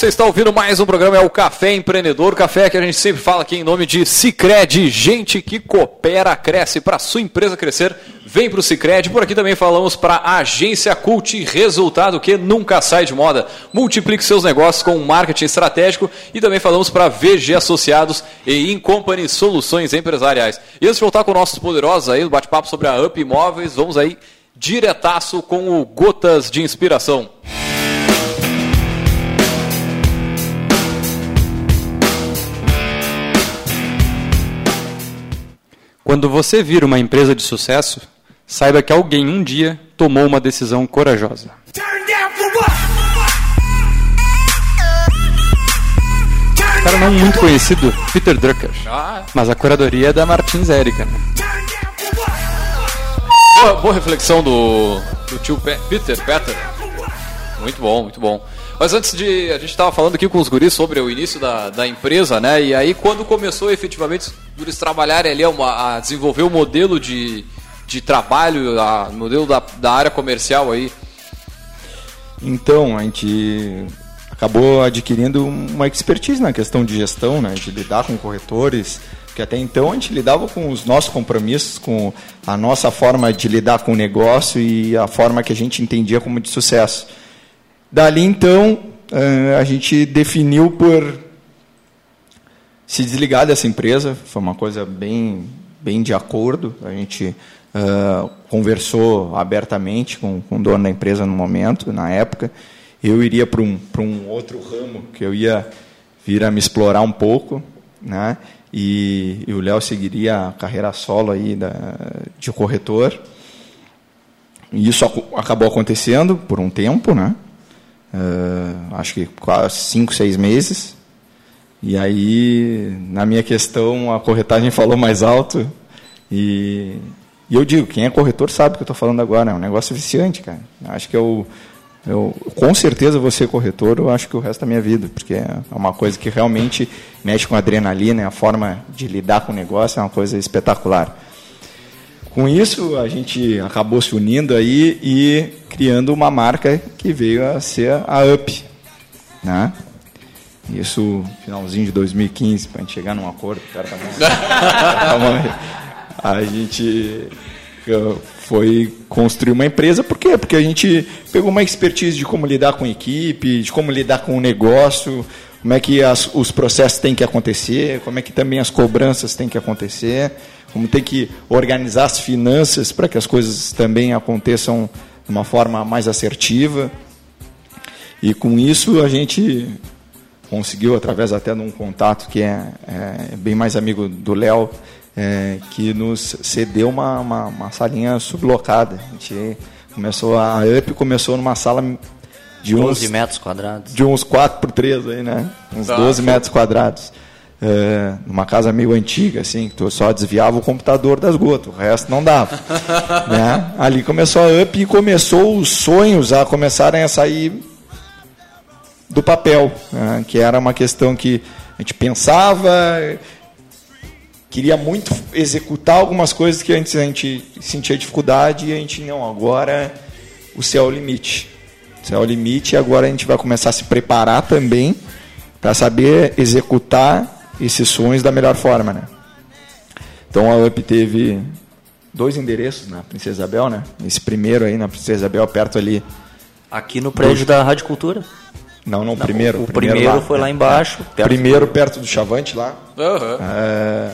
Você está ouvindo mais um programa, é o Café Empreendedor, café que a gente sempre fala aqui em nome de Cicred, gente que coopera, cresce, para sua empresa crescer, vem para o Cicred, por aqui também falamos para a Agência Cult, resultado que nunca sai de moda, multiplique seus negócios com marketing estratégico e também falamos para VG Associados e Incompany Soluções Empresariais. E antes de voltar com nossos poderosos aí, bate-papo sobre a Up Imóveis, vamos aí diretaço com o Gotas de Inspiração. Quando você vir uma empresa de sucesso, saiba que alguém um dia tomou uma decisão corajosa. Cara não muito conhecido, Peter Drucker. Ah. Mas a curadoria é da Martins Érica. Né? Boa, boa reflexão do, do tio Pe Peter, Peter. Muito bom, muito bom. Mas antes de. A gente estava falando aqui com os guris sobre o início da, da empresa, né? E aí, quando começou efetivamente os guris trabalharem ali a, a desenvolver o modelo de, de trabalho, o modelo da, da área comercial aí? Então, a gente acabou adquirindo uma expertise na questão de gestão, né, de lidar com corretores, que até então a gente lidava com os nossos compromissos, com a nossa forma de lidar com o negócio e a forma que a gente entendia como de sucesso. Dali então, eh, a gente definiu por se desligar dessa empresa, foi uma coisa bem, bem de acordo, a gente uh, conversou abertamente com, com o dono da empresa no momento, na época, eu iria para um, um outro ramo que eu ia vir a me explorar um pouco, né? E, e o Léo seguiria a carreira solo aí da, de corretor. E isso acabou acontecendo por um tempo, né? Uh, acho que quase cinco, seis meses. E aí, na minha questão, a corretagem falou mais alto. E, e eu digo, quem é corretor sabe o que eu estou falando agora. É um negócio viciante, cara. Acho que eu eu, com certeza vou ser corretor, eu acho que o resto da minha vida, porque é uma coisa que realmente mexe com adrenalina, a forma de lidar com o negócio é uma coisa espetacular. Com isso, a gente acabou se unindo aí e criando uma marca que veio a ser a UP. Né? Isso, finalzinho de 2015, para a gente chegar num acordo. Cara, tá bom. a gente foi construir uma empresa. Por quê? Porque a gente pegou uma expertise de como lidar com equipe, de como lidar com o negócio, como é que as, os processos têm que acontecer, como é que também as cobranças têm que acontecer, como tem que organizar as finanças para que as coisas também aconteçam de uma forma mais assertiva. E com isso a gente conseguiu, através até de um contato que é, é bem mais amigo do Léo, é, que nos cedeu uma, uma, uma, salinha sublocada. A gente começou, a UP começou numa sala de 12 uns... metros quadrados. De uns 4 por 3 aí, né? Uns tá, 12 metros quadrados. É, numa casa meio antiga, assim, que tu só desviava o computador das gotas, o resto não dava. né? Ali começou a UP e começou os sonhos a começarem a sair do papel, né? que era uma questão que a gente pensava, queria muito executar algumas coisas que antes a gente sentia dificuldade e a gente não, agora o céu é o limite. O céu é o limite e agora a gente vai começar a se preparar também para saber executar esses sonhos da melhor forma, né? Então a UP teve dois endereços na Princesa Isabel, né? Esse primeiro aí na Princesa Isabel, perto ali. Aqui no prédio da Rádio Cultura. Não, não, primeiro. O primeiro, primeiro lá, foi lá embaixo. Perto primeiro do... perto do Chavante lá. Uhum. É,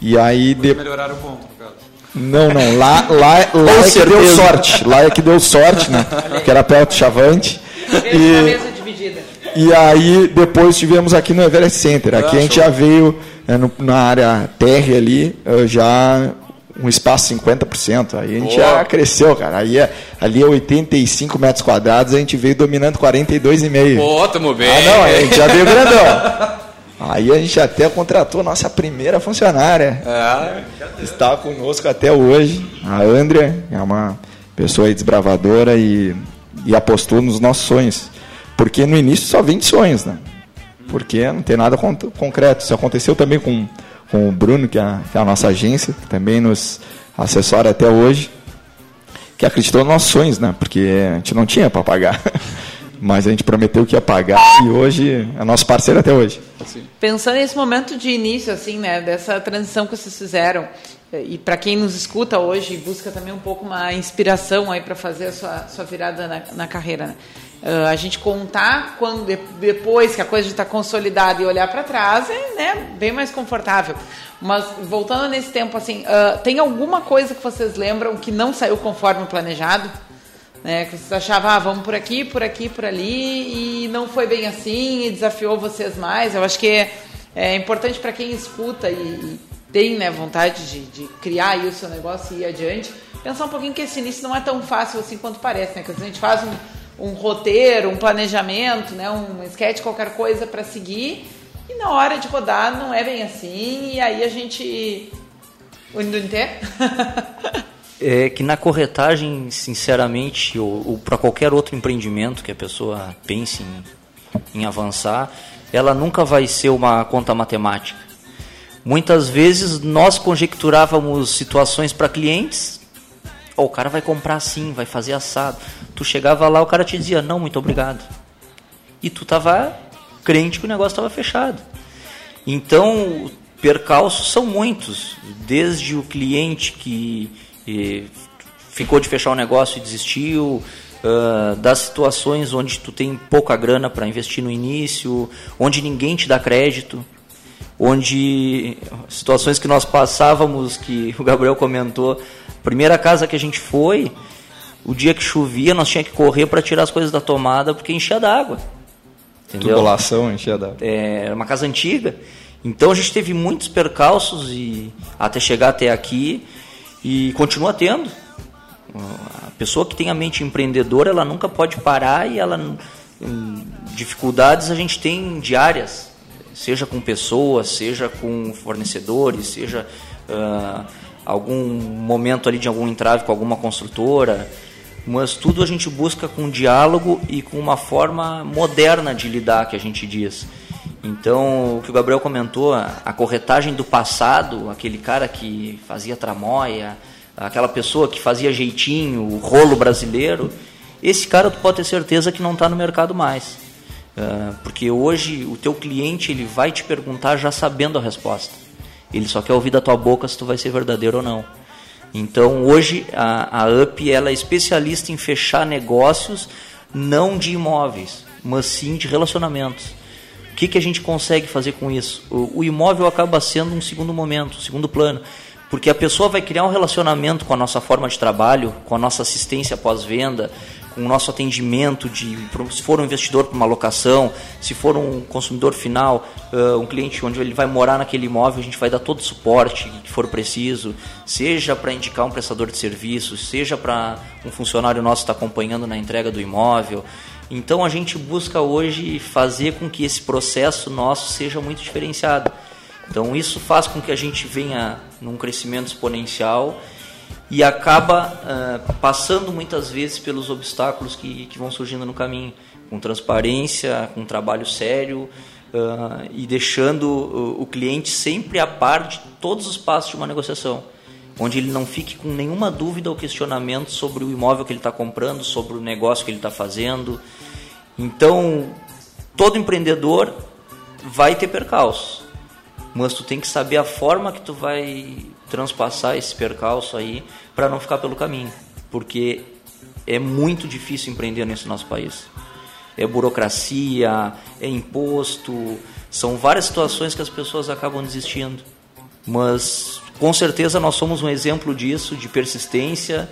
e aí de... melhorar o ponto, no caso. Não, não, lá, lá, lá é que deu sorte. Lá é que deu sorte, né? Que era perto do Chavante. E, mesa dividida. e aí depois tivemos aqui no Everest Center. Aqui a gente já veio é, no, na área terre ali, já um espaço 50%. Aí a gente Boa. já cresceu, cara. Aí é, ali é 85 metros quadrados, a gente veio dominando 42,5. Pô, tamo bem. Ah, não, a gente já veio grandão. Aí a gente até contratou nossa primeira funcionária. É. Está conosco até hoje. A Andrea é uma pessoa desbravadora e, e apostou nos nossos sonhos. Porque no início só vem de sonhos, né? Porque não tem nada concreto. Isso aconteceu também com, com o Bruno, que é, que é a nossa agência, que também nos assessora até hoje, que acreditou nos nossos sonhos, né? Porque a gente não tinha para pagar. mas a gente prometeu que ia pagar e hoje é nosso parceiro até hoje. Pensando nesse momento de início, assim, né, dessa transição que vocês fizeram, e para quem nos escuta hoje busca também um pouco uma inspiração aí para fazer a sua, sua virada na, na carreira, né? uh, a gente contar quando depois que a coisa está consolidada e olhar para trás é né, bem mais confortável. Mas voltando nesse tempo, assim, uh, tem alguma coisa que vocês lembram que não saiu conforme planejado? Né, que vocês achavam, ah, vamos por aqui, por aqui, por ali, e não foi bem assim, e desafiou vocês mais. Eu acho que é, é importante para quem escuta e, tem né, vontade de, de criar aí o seu negócio e ir adiante, pensar um pouquinho que esse início não é tão fácil assim quanto parece, né? Que a gente faz um, um roteiro, um planejamento, né, um sketch, qualquer coisa para seguir, e na hora de rodar não é bem assim, e aí a gente. O Indunté? é que na corretagem, sinceramente, ou, ou para qualquer outro empreendimento que a pessoa pense em, em avançar, ela nunca vai ser uma conta matemática. Muitas vezes nós conjecturávamos situações para clientes, oh, o cara vai comprar assim, vai fazer assado. Tu chegava lá, o cara te dizia, não, muito obrigado. E tu tava crente que o negócio estava fechado. Então, percalços são muitos, desde o cliente que ficou de fechar o negócio e desistiu, uh, das situações onde tu tem pouca grana para investir no início, onde ninguém te dá crédito, onde situações que nós passávamos, que o Gabriel comentou, primeira casa que a gente foi, o dia que chovia, nós tinha que correr para tirar as coisas da tomada porque enchia d'água. Entendeu? Tubulação enchia d'água. É, era uma casa antiga. Então a gente teve muitos percalços e até chegar até aqui. E continua tendo. A pessoa que tem a mente empreendedora, ela nunca pode parar e ela dificuldades a gente tem diárias, seja com pessoas, seja com fornecedores, seja uh, algum momento ali de algum entrave com alguma construtora, mas tudo a gente busca com diálogo e com uma forma moderna de lidar, que a gente diz. Então, o que o Gabriel comentou, a corretagem do passado, aquele cara que fazia tramóia, aquela pessoa que fazia jeitinho, o rolo brasileiro, esse cara tu pode ter certeza que não está no mercado mais. Uh, porque hoje o teu cliente ele vai te perguntar já sabendo a resposta. Ele só quer ouvir da tua boca se tu vai ser verdadeiro ou não. Então hoje a, a UP ela é especialista em fechar negócios não de imóveis, mas sim de relacionamentos que, que a gente consegue fazer com isso? O, o imóvel acaba sendo um segundo momento, um segundo plano porque a pessoa vai criar um relacionamento com a nossa forma de trabalho, com a nossa assistência pós-venda, com o nosso atendimento de se for um investidor para uma locação, se for um consumidor final, um cliente onde ele vai morar naquele imóvel, a gente vai dar todo o suporte que for preciso, seja para indicar um prestador de serviços, seja para um funcionário nosso estar acompanhando na entrega do imóvel. Então a gente busca hoje fazer com que esse processo nosso seja muito diferenciado. Então isso faz com que a gente venha num crescimento exponencial e acaba uh, passando muitas vezes pelos obstáculos que, que vão surgindo no caminho, com transparência, com trabalho sério uh, e deixando o, o cliente sempre a par de todos os passos de uma negociação onde ele não fique com nenhuma dúvida ou questionamento sobre o imóvel que ele está comprando, sobre o negócio que ele está fazendo. Então, todo empreendedor vai ter percalços, mas tu tem que saber a forma que tu vai transpassar esse percalço aí para não ficar pelo caminho, porque é muito difícil empreender nesse nosso país. É burocracia, é imposto, são várias situações que as pessoas acabam desistindo. Mas com certeza nós somos um exemplo disso, de persistência.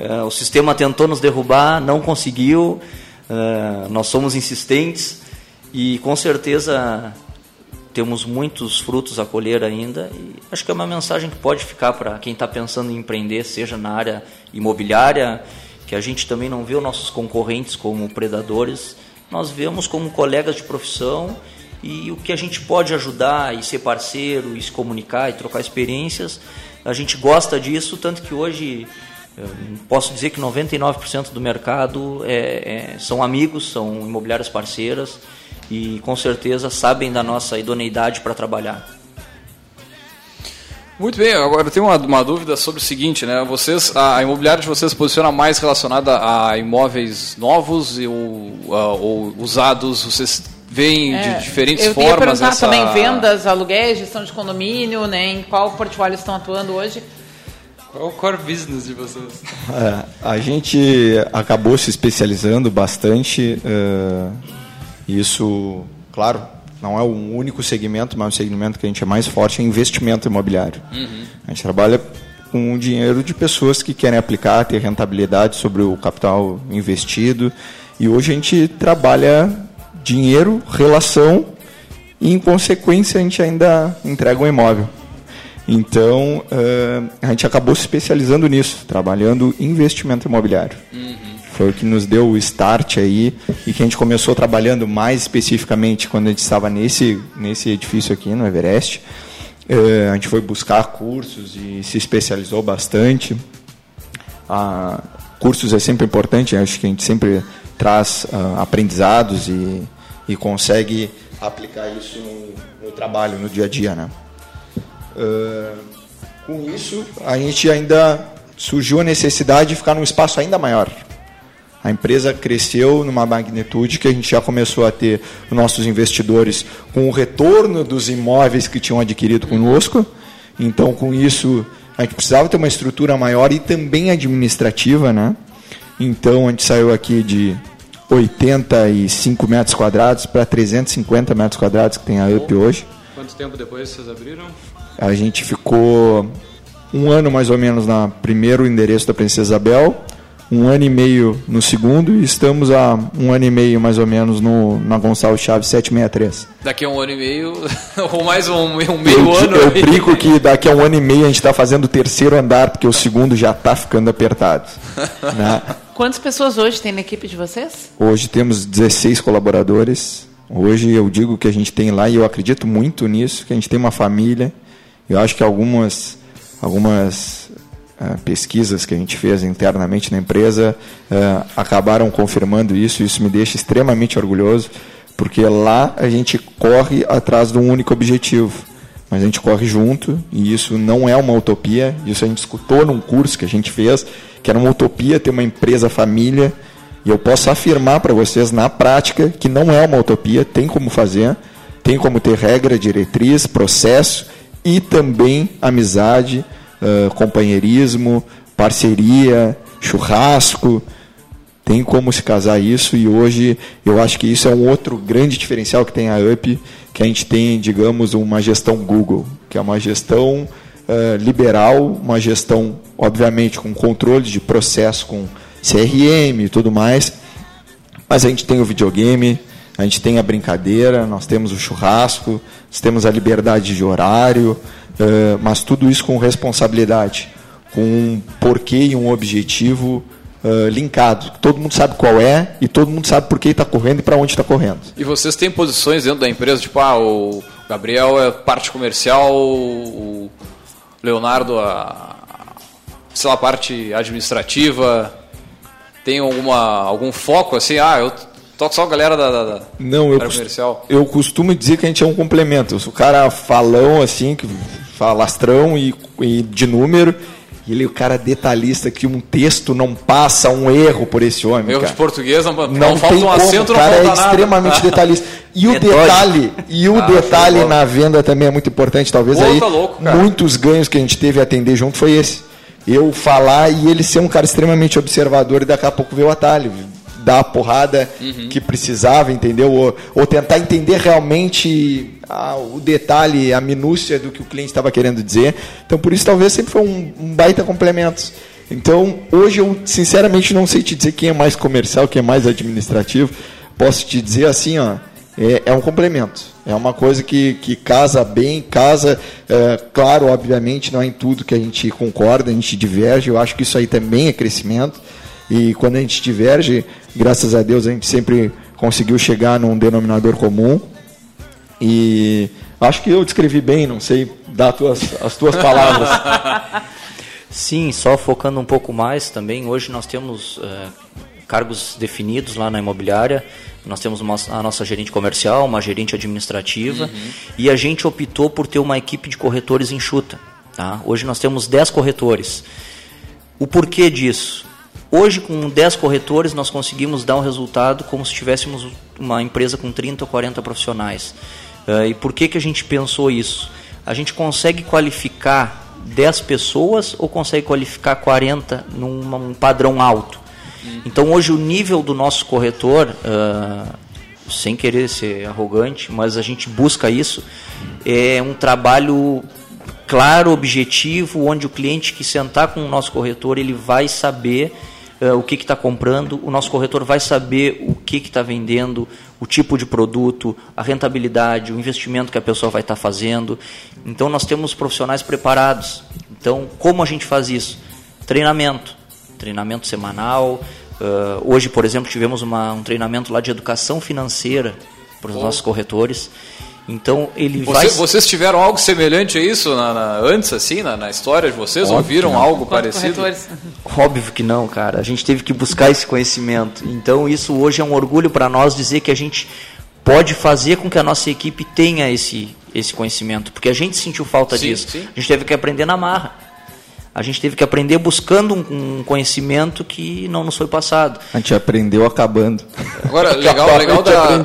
Uh, o sistema tentou nos derrubar, não conseguiu. Uh, nós somos insistentes e com certeza temos muitos frutos a colher ainda. E acho que é uma mensagem que pode ficar para quem está pensando em empreender, seja na área imobiliária, que a gente também não vê os nossos concorrentes como predadores, nós vemos como colegas de profissão e o que a gente pode ajudar e ser parceiro e se comunicar e trocar experiências, a gente gosta disso, tanto que hoje posso dizer que 99% do mercado é, é, são amigos, são imobiliárias parceiras e com certeza sabem da nossa idoneidade para trabalhar. Muito bem, agora eu tenho uma, uma, dúvida sobre o seguinte, né? Vocês, a, a imobiliária de vocês posiciona mais relacionada a imóveis novos ou, ou usados? Vocês vem é, de diferentes eu formas. Eu perguntar essa... também vendas, aluguéis, gestão de condomínio, né? Em qual portfólio estão atuando hoje? Qual é o core business de vocês? É, a gente acabou se especializando bastante. Uh, isso, claro, não é um único segmento, mas é um segmento que a gente é mais forte é investimento imobiliário. Uhum. A gente trabalha com dinheiro de pessoas que querem aplicar, ter rentabilidade sobre o capital investido. E hoje a gente trabalha dinheiro, relação e, em consequência, a gente ainda entrega um imóvel. Então, uh, a gente acabou se especializando nisso, trabalhando investimento imobiliário. Uhum. Foi o que nos deu o start aí e que a gente começou trabalhando mais especificamente quando a gente estava nesse, nesse edifício aqui no Everest. Uh, a gente foi buscar cursos e se especializou bastante. Uh, cursos é sempre importante, acho que a gente sempre traz uh, aprendizados e, e consegue aplicar isso no, no, trabalho, no dia a dia. Né? Uh, com isso, a gente ainda surgiu a necessidade de ficar num espaço ainda maior. A empresa cresceu numa magnitude que a gente já começou a ter nossos investidores com o retorno dos imóveis que tinham adquirido conosco. Então, com isso, a gente precisava ter uma estrutura maior e também administrativa, né? Então, a gente saiu aqui de 85 metros quadrados para 350 metros quadrados que tem a UP hoje. Quanto tempo depois vocês abriram? A gente ficou um ano mais ou menos no primeiro endereço da Princesa Isabel, um ano e meio no segundo e estamos há um ano e meio mais ou menos no, na Gonçalves Chaves 763. Daqui a um ano e meio, ou mais um, um meio eu, ano. Eu brinco que daqui a um ano e meio a gente está fazendo o terceiro andar, porque o segundo já está ficando apertado. né? Quantas pessoas hoje tem na equipe de vocês? Hoje temos 16 colaboradores. Hoje eu digo que a gente tem lá, e eu acredito muito nisso, que a gente tem uma família. Eu acho que algumas, algumas uh, pesquisas que a gente fez internamente na empresa uh, acabaram confirmando isso. Isso me deixa extremamente orgulhoso, porque lá a gente corre atrás de um único objetivo. Mas a gente corre junto, e isso não é uma utopia. Isso a gente escutou num curso que a gente fez, que era uma utopia ter uma empresa família. E eu posso afirmar para vocês na prática que não é uma utopia, tem como fazer, tem como ter regra, diretriz, processo e também amizade, companheirismo, parceria, churrasco. Tem como se casar isso e hoje eu acho que isso é um outro grande diferencial que tem a UP, que a gente tem, digamos, uma gestão Google, que é uma gestão uh, liberal, uma gestão, obviamente, com controle de processo, com CRM e tudo mais, mas a gente tem o videogame, a gente tem a brincadeira, nós temos o churrasco, nós temos a liberdade de horário, uh, mas tudo isso com responsabilidade, com um porquê e um objetivo uh, linkado. Todo mundo sabe qual é e todo mundo sabe por que está correndo e para onde está correndo. E vocês têm posições dentro da empresa, tipo, ah, o Gabriel é parte comercial, o Leonardo a, sei lá, parte administrativa, tem alguma, algum foco assim, ah, eu toco só a galera da, da, da Não, eu, comercial. eu costumo dizer que a gente é um complemento. O cara falão assim, que falastrão e, e de número, ele é o cara detalhista que um texto não passa um erro por esse homem. Erro cara. de português, não, não, não falta um acento, o cara não é extremamente nada. detalhista. E o Metódico. detalhe, e o Ah, detalhe na venda também é muito importante, talvez Pô, aí tá louco, muitos ganhos que a gente teve a atender junto foi esse. Eu falar e ele ser um cara extremamente observador e daqui a pouco ver o atalho, dar a porrada Uhum. que precisava, entendeu? Ou, ou tentar entender realmente ah, o detalhe, a minúcia do que o cliente estava querendo dizer. Então, por isso, talvez sempre foi um, um baita complemento. Então, hoje eu sinceramente não sei te dizer quem é mais comercial, quem é mais administrativo. Posso te dizer assim, ó, é, é um complemento. É uma coisa que, que casa bem, casa, é, claro, obviamente, não é em tudo que a gente concorda, a gente diverge. Eu acho que isso aí também é crescimento. E quando a gente diverge, graças a Deus, a gente sempre conseguiu chegar num denominador comum. E acho que eu descrevi bem, não sei dar tuas, as tuas palavras. Sim, só focando um pouco mais também, hoje nós temos eh, cargos definidos lá na imobiliária, nós temos uma- a nossa gerente comercial, uma gerente administrativa, e a gente optou por ter uma equipe de corretores enxuta. Tá? Hoje nós temos 10 corretores. O porquê disso? Hoje, com 10 corretores, nós conseguimos dar um resultado como se tivéssemos uma empresa com 30 ou 40 profissionais. Eh, e por que, que a gente pensou isso? A gente consegue qualificar 10 pessoas ou consegue qualificar 40 num num padrão alto? Então, hoje, o nível do nosso corretor, ah, sem querer ser arrogante, mas a gente busca isso, é um trabalho claro, objetivo, onde o cliente que sentar com o nosso corretor, ele vai saber uh, o que está comprando, o nosso corretor vai saber o que está vendendo, o tipo de produto, a rentabilidade, o investimento que a pessoa vai estar tá fazendo. Então nós temos profissionais preparados. Então, como a gente faz isso? Treinamento. Treinamento semanal. Uh, hoje, por exemplo, tivemos uma, um treinamento lá de educação financeira para os nossos corretores. Então ele Você, vai. Vocês tiveram algo semelhante a isso na, na, antes, assim, na, na, história de vocês? Óbvio Ouviram algo parecido? Óbvio que não, cara. A gente teve que buscar esse conhecimento. Então isso hoje é um orgulho para nós dizer que a gente pode fazer com que a nossa equipe tenha esse, esse conhecimento, porque a gente sentiu falta sim, disso. Sim. A gente teve que aprender na marra. A gente teve que aprender buscando um, um, conhecimento que não nos foi passado. A gente aprendeu acabando. Agora, legal, legal da,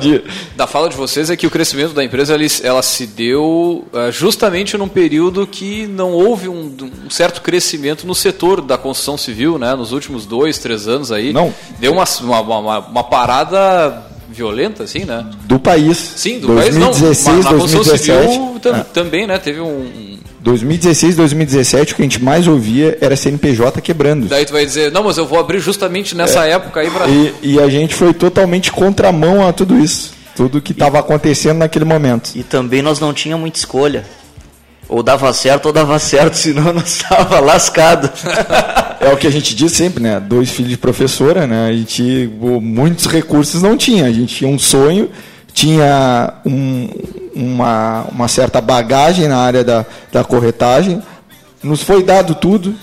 da fala de vocês é que o crescimento da empresa ela, ela se deu uh, justamente num período que não houve um, um, certo crescimento no setor da construção civil, né? Nos últimos dois, três anos aí. Não. Deu uma, uma, uma parada violenta, assim, né? Do país. Sim, do 2016, país não. Na, na 2017. Civil, tam, é. também, né? Teve um 2016, 2017, o que a gente mais ouvia era CNPJ quebrando. Daí tu vai dizer, não, mas eu vou abrir justamente nessa é, época aí pra... E, e, a gente foi totalmente contramão a tudo isso. Tudo que estava acontecendo naquele momento. E também nós não tínhamos muita escolha. Ou dava certo ou dava certo, senão nós estava lascado. é o que a gente diz sempre, né? Dois filhos de professora, né? A gente muitos recursos não tinha. A gente tinha um sonho tinha um, uma, uma certa bagagem na área da, da corretagem, nos foi dado tudo,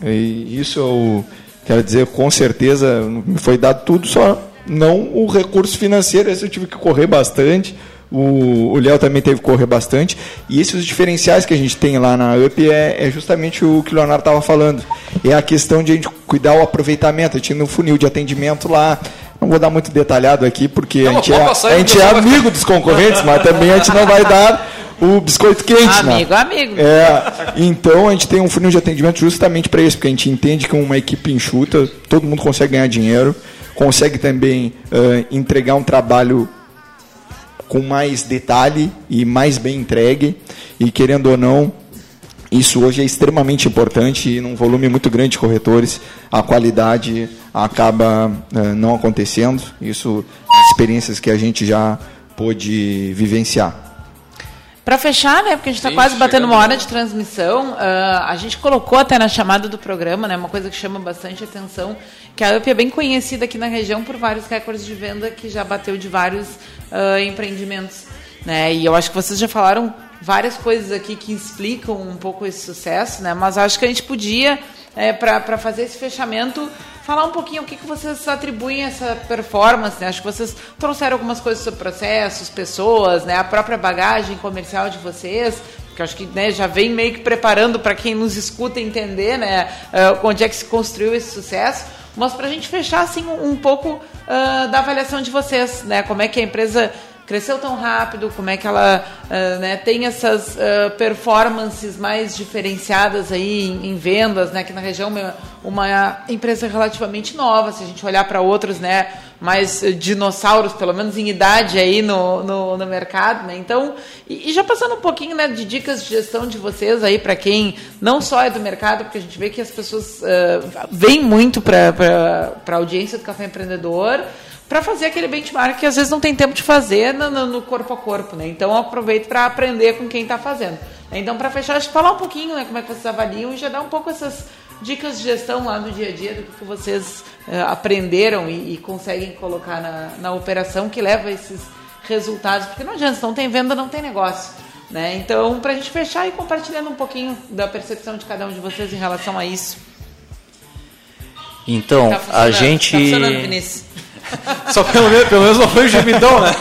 e isso eu quero dizer com certeza, me foi dado tudo, só não o recurso financeiro, esse eu tive que correr bastante, o Léo também teve que correr bastante. E esses diferenciais que a gente tem lá na UP é, é justamente o que o Leonardo estava falando. É a questão de a gente cuidar o aproveitamento. A gente no funil de atendimento lá, não vou dar muito detalhado aqui, porque não, a gente, é, a gente é amigo dos concorrentes, mas também a gente não vai dar o biscoito quente, amigo, né? Amigo, É, então a gente tem um funil de atendimento justamente para isso, porque a gente entende que uma equipe enxuta, todo mundo consegue ganhar dinheiro, consegue também uh, entregar um trabalho com mais detalhe e mais bem entregue, e querendo ou não, isso hoje é extremamente importante e num volume muito grande de corretores, a qualidade acaba uh, não acontecendo. Isso, as experiências que a gente já pôde vivenciar. Para fechar, né, porque a gente está quase batendo uma hora de transmissão, uh, a gente colocou até na chamada do programa, né, uma coisa que chama bastante atenção, que a UP é bem conhecida aqui na região por vários recordes de venda que já bateu de vários uh, empreendimentos. Né, e eu acho que vocês já falaram várias coisas aqui que explicam um pouco esse sucesso, né, mas acho que a gente podia, é, para fazer esse fechamento, falar um pouquinho o que, que vocês atribuem a essa performance. Né? Acho que vocês trouxeram algumas coisas sobre processos, pessoas, né? a própria bagagem comercial de vocês, que acho que né, já vem meio que preparando para quem nos escuta entender né, uh, onde é que se construiu esse sucesso. Mas para a gente fechar assim, um, um pouco uh, da avaliação de vocês, né? como é que a empresa cresceu tão rápido, como é que ela uh, né, tem essas uh, performances mais diferenciadas aí em, em, vendas, né, aqui na região uma, uma empresa relativamente nova, se a gente olhar para outros, né, mais dinossauros, pelo menos em idade aí no, no, no mercado, né, então, e, e, já passando um pouquinho, né, de dicas de gestão de vocês aí para quem não só é do mercado, porque a gente vê que as pessoas uh, vêm muito para a audiência do Café Empreendedor, para fazer aquele benchmark que às vezes não tem tempo de fazer no, no corpo a corpo, né? Então aproveito para aprender com quem está fazendo. Então para fechar, acho que falar um pouquinho, né, como é que vocês avaliam e já dar um pouco essas dicas de gestão lá no dia a dia do que vocês uh, aprenderam e, e, conseguem colocar na, na operação que leva a esses resultados, porque não adianta, se não tem venda, não tem negócio. Né? Então, para a gente fechar e compartilhando um pouquinho da percepção de cada um de vocês em relação a isso. Então, tá a gente. Tá. Só pelo menos, pelo menos não foi o gemidão, né?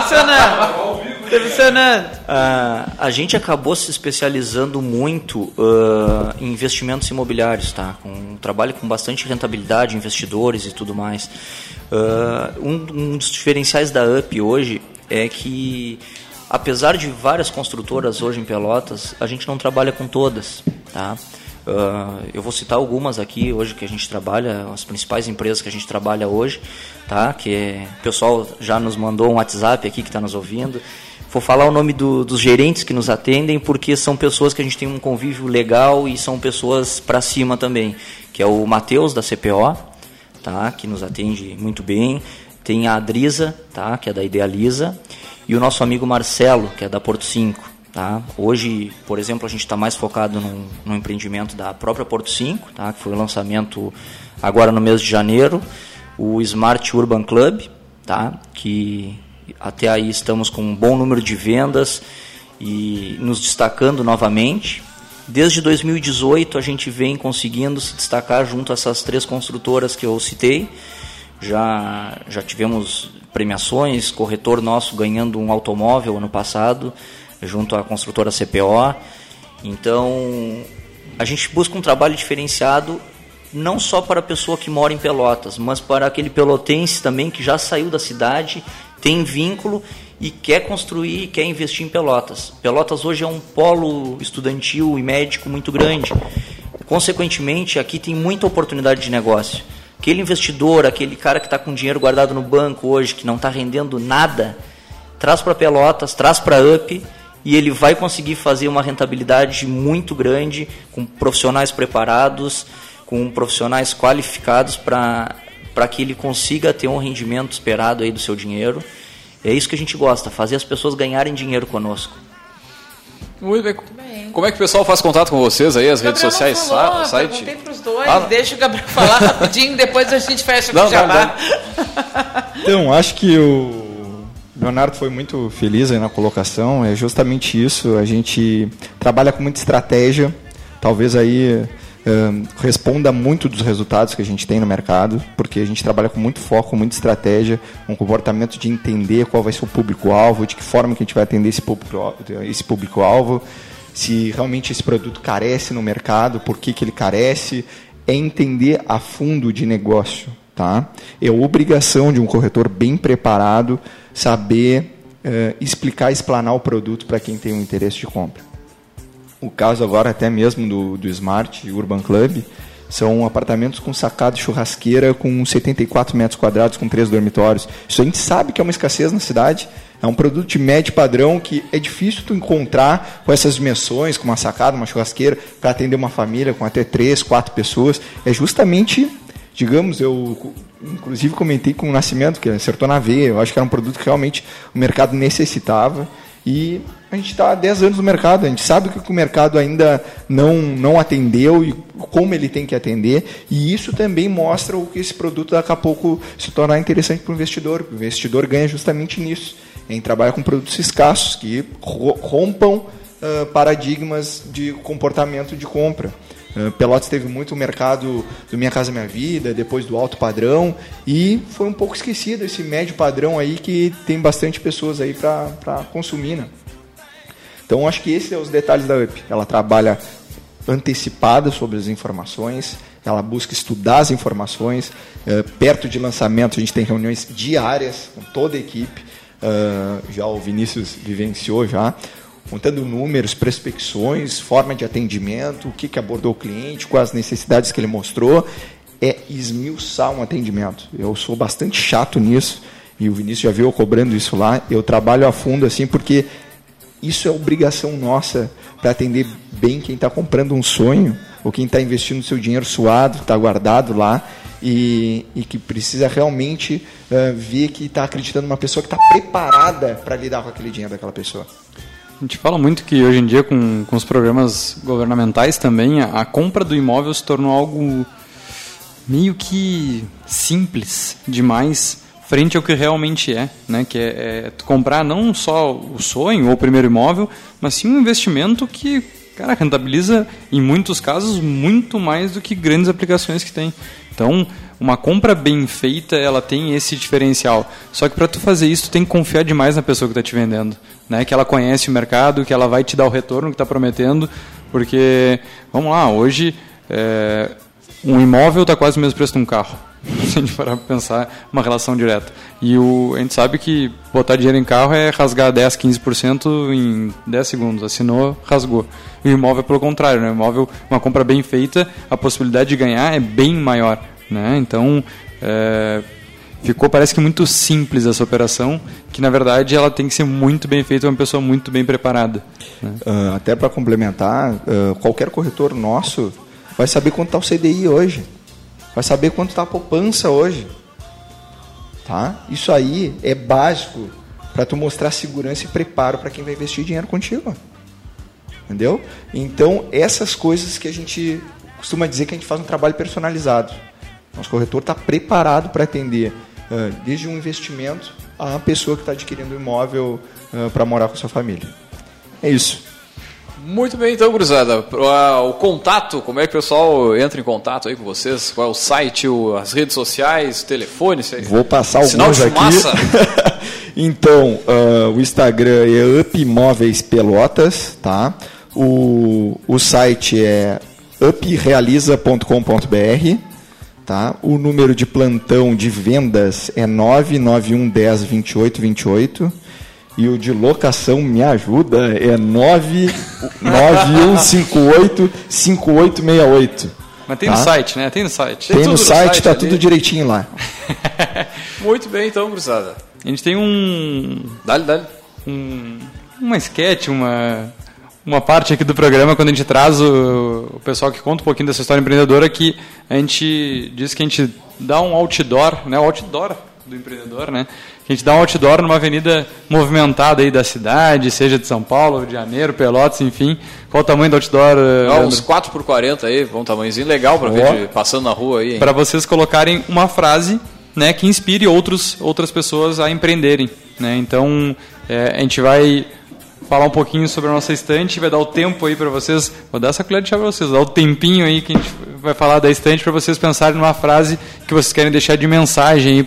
funcionando. funcionando. Uh, a gente acabou se especializando muito uh, em investimentos imobiliários, tá? Com um trabalho com bastante rentabilidade, investidores e tudo mais. Uh, um, um dos diferenciais da UP hoje é que apesar de várias construtoras hoje em Pelotas, a gente não trabalha com todas, tá? Uh, eu vou citar algumas aqui hoje que a gente trabalha, as principais empresas que a gente trabalha hoje, tá? Que o pessoal já nos mandou um WhatsApp aqui que está nos ouvindo. Vou falar o nome do, dos gerentes que nos atendem, porque são pessoas que a gente tem um convívio legal e são pessoas para cima também. Que é o Matheus da CPO, tá? Que nos atende muito bem. Tem a Adrisa, tá? Que é da Idealiza. E o nosso amigo Marcelo, que é da Porto 5. Tá? Hoje, por exemplo, a gente está mais focado no, empreendimento da própria Porto 5, tá? que foi o lançamento agora no mês de janeiro, o Smart Urban Club, tá? que até aí estamos com um bom número de vendas e nos destacando novamente. Desde 2018 a gente vem conseguindo se destacar junto a essas três construtoras que eu citei. Já, já tivemos premiações, corretor nosso ganhando um automóvel ano passado, junto à construtora CPO. Então, a gente busca um trabalho diferenciado não só para a pessoa que mora em Pelotas, mas para aquele pelotense também que já saiu da cidade, tem vínculo e quer construir, quer investir em Pelotas. Pelotas hoje é um polo estudantil e médico muito grande. Consequentemente, aqui tem muita oportunidade de negócio. Aquele investidor, aquele cara que está com dinheiro guardado no banco hoje, que não está rendendo nada, traz para Pelotas, traz para UP e ele vai conseguir fazer uma rentabilidade muito grande com profissionais preparados, com profissionais qualificados para que ele consiga ter um rendimento esperado aí do seu dinheiro. É isso que a gente gosta, fazer as pessoas ganharem dinheiro conosco. Muito bem. Como é que o pessoal faz contato com vocês aí, as redes sociais, falou, site? Perguntei para os dois, ah, deixa o Gabriel falar rapidinho, depois a gente fecha o jabá. Então, acho que o Leonardo foi muito feliz aí na colocação, é justamente isso, a gente trabalha com muita estratégia, talvez aí responda muito dos resultados que a gente tem no mercado, porque a gente trabalha com muito foco, muita estratégia, um comportamento de entender qual vai ser o público-alvo, de que forma que a gente vai atender esse público-alvo, esse público se realmente esse produto carece no mercado, por que, que ele carece, é entender a fundo de negócio. Tá? É obrigação de um corretor bem preparado saber uh, explicar, explanar o produto para quem tem um interesse de compra. O caso agora até mesmo do, do Smart Urban Club são apartamentos com sacada churrasqueira com 74 metros quadrados com três dormitórios. Isso a gente sabe que é uma escassez na cidade. É um produto de médio padrão que é difícil tu encontrar com essas dimensões, com uma sacada, uma churrasqueira, para atender uma família com até três, quatro pessoas. É justamente digamos, eu inclusive comentei com o Nascimento, que acertou na veia, eu acho que era um produto que realmente o mercado necessitava. E a gente está há 10 anos no mercado, a gente sabe que o mercado ainda não, não atendeu e como ele tem que atender, e isso também mostra o que esse produto daqui a pouco se tornar interessante para o investidor. O investidor ganha justamente nisso, em trabalhar com produtos escassos, que rompam uh, paradigmas de comportamento de compra. Eh, Pelotas teve muito o mercado do Minha Casa Minha Vida, depois do alto padrão, e foi um pouco esquecido esse médio padrão aí que tem bastante pessoas aí para consumir. Né? Então acho que esses são os detalhes da UP. Ela trabalha antecipada sobre as informações, ela busca estudar as informações. Uh, perto de lançamento, a gente tem reuniões diárias com toda a equipe. Uh, já o Vinícius vivenciou já contando números, prospecções, forma de atendimento, o que, que abordou o cliente, quais as necessidades que ele mostrou, é esmiuçar um atendimento. Eu sou bastante chato nisso, e o Vinícius já viu eu cobrando isso lá. Eu trabalho a fundo assim, porque isso é obrigação nossa para atender bem quem está comprando um sonho, ou quem está investindo seu dinheiro suado, está guardado lá, e, e, que precisa realmente uh, ver que está acreditando numa pessoa que está preparada para lidar com aquele dinheiro daquela pessoa. A gente fala muito que hoje em dia, com, com os programas governamentais também, a, a compra do imóvel se tornou algo meio que simples demais frente ao que realmente é, né? Que é, é comprar não só o sonho ou o primeiro imóvel, mas sim um investimento que, cara, rentabiliza em muitos casos muito mais do que grandes aplicações que tem. Então, uma compra bem feita, ela tem esse diferencial. Só que para tu fazer isso, tu tem que confiar demais na pessoa que está te vendendo, né? Que ela conhece o mercado, que ela vai te dar o retorno que está prometendo, porque vamos lá, hoje é, um imóvel está quase o mesmo preço de um carro. Se a gente parar para pensar uma relação direta. E o, a gente sabe que botar dinheiro em carro é rasgar 10, 15% em 10 segundos. Assinou, rasgou. E o imóvel pelo contrário, né? O imóvel, uma compra bem feita, a possibilidade de ganhar é bem maior. Né? Então, é, ficou parece que muito simples essa operação, que na verdade ela tem que ser muito bem feita, uma pessoa muito bem preparada. Né? Uh, até para complementar, uh, qualquer corretor nosso vai saber quanto está o CDI hoje, vai saber quanto está a poupança hoje. Tá? Isso aí é básico para tu mostrar segurança e preparo para quem vai investir dinheiro contigo. Entendeu? Então, essas coisas que a gente costuma dizer que a gente faz um trabalho personalizado. Nosso corretor está preparado para atender uh, desde um investimento a pessoa que está adquirindo um imóvel uh, para morar com sua família. É isso. Muito bem, então, gurizada. O contato, como é que o pessoal entra em contato aí com vocês? Qual é o site, as redes sociais, telefone? Vou passar alguns aqui. então, uh, o Instagram é Upmóveis Pelotas, tá? O, o site é uprealiza.com.br, tá? O número de plantão de vendas é 99110 2828 e o de locação me ajuda é 9158 5868. Mas tem tá? no site, né? Tem no site. Tem, tem no site, site, tá ali. tudo direitinho lá. Muito bem, então, cruzada. A gente tem um. Dale, dale. Um, uma sketch, uma, uma parte aqui do programa, quando a gente traz o, o pessoal que conta um pouquinho dessa história empreendedora, que a gente diz que a gente dá um outdoor, né? O outdoor do empreendedor, né? a gente dá um outdoor numa avenida movimentada aí da cidade, seja de São Paulo, Rio de Janeiro, Pelotas, enfim. Qual o tamanho do outdoor? Ah, uns 4 por 40 aí, um tamanhozinho legal para ver passando na rua aí. Para vocês colocarem uma frase né, que inspire outros, outras pessoas a empreenderem. Né? Então, é, a gente vai falar um pouquinho sobre a nossa estante, vai dar o tempo aí para vocês, vou dar essa colher de chá para vocês, dar o tempinho aí que a gente vai falar da estante para vocês pensarem numa frase que vocês querem deixar de mensagem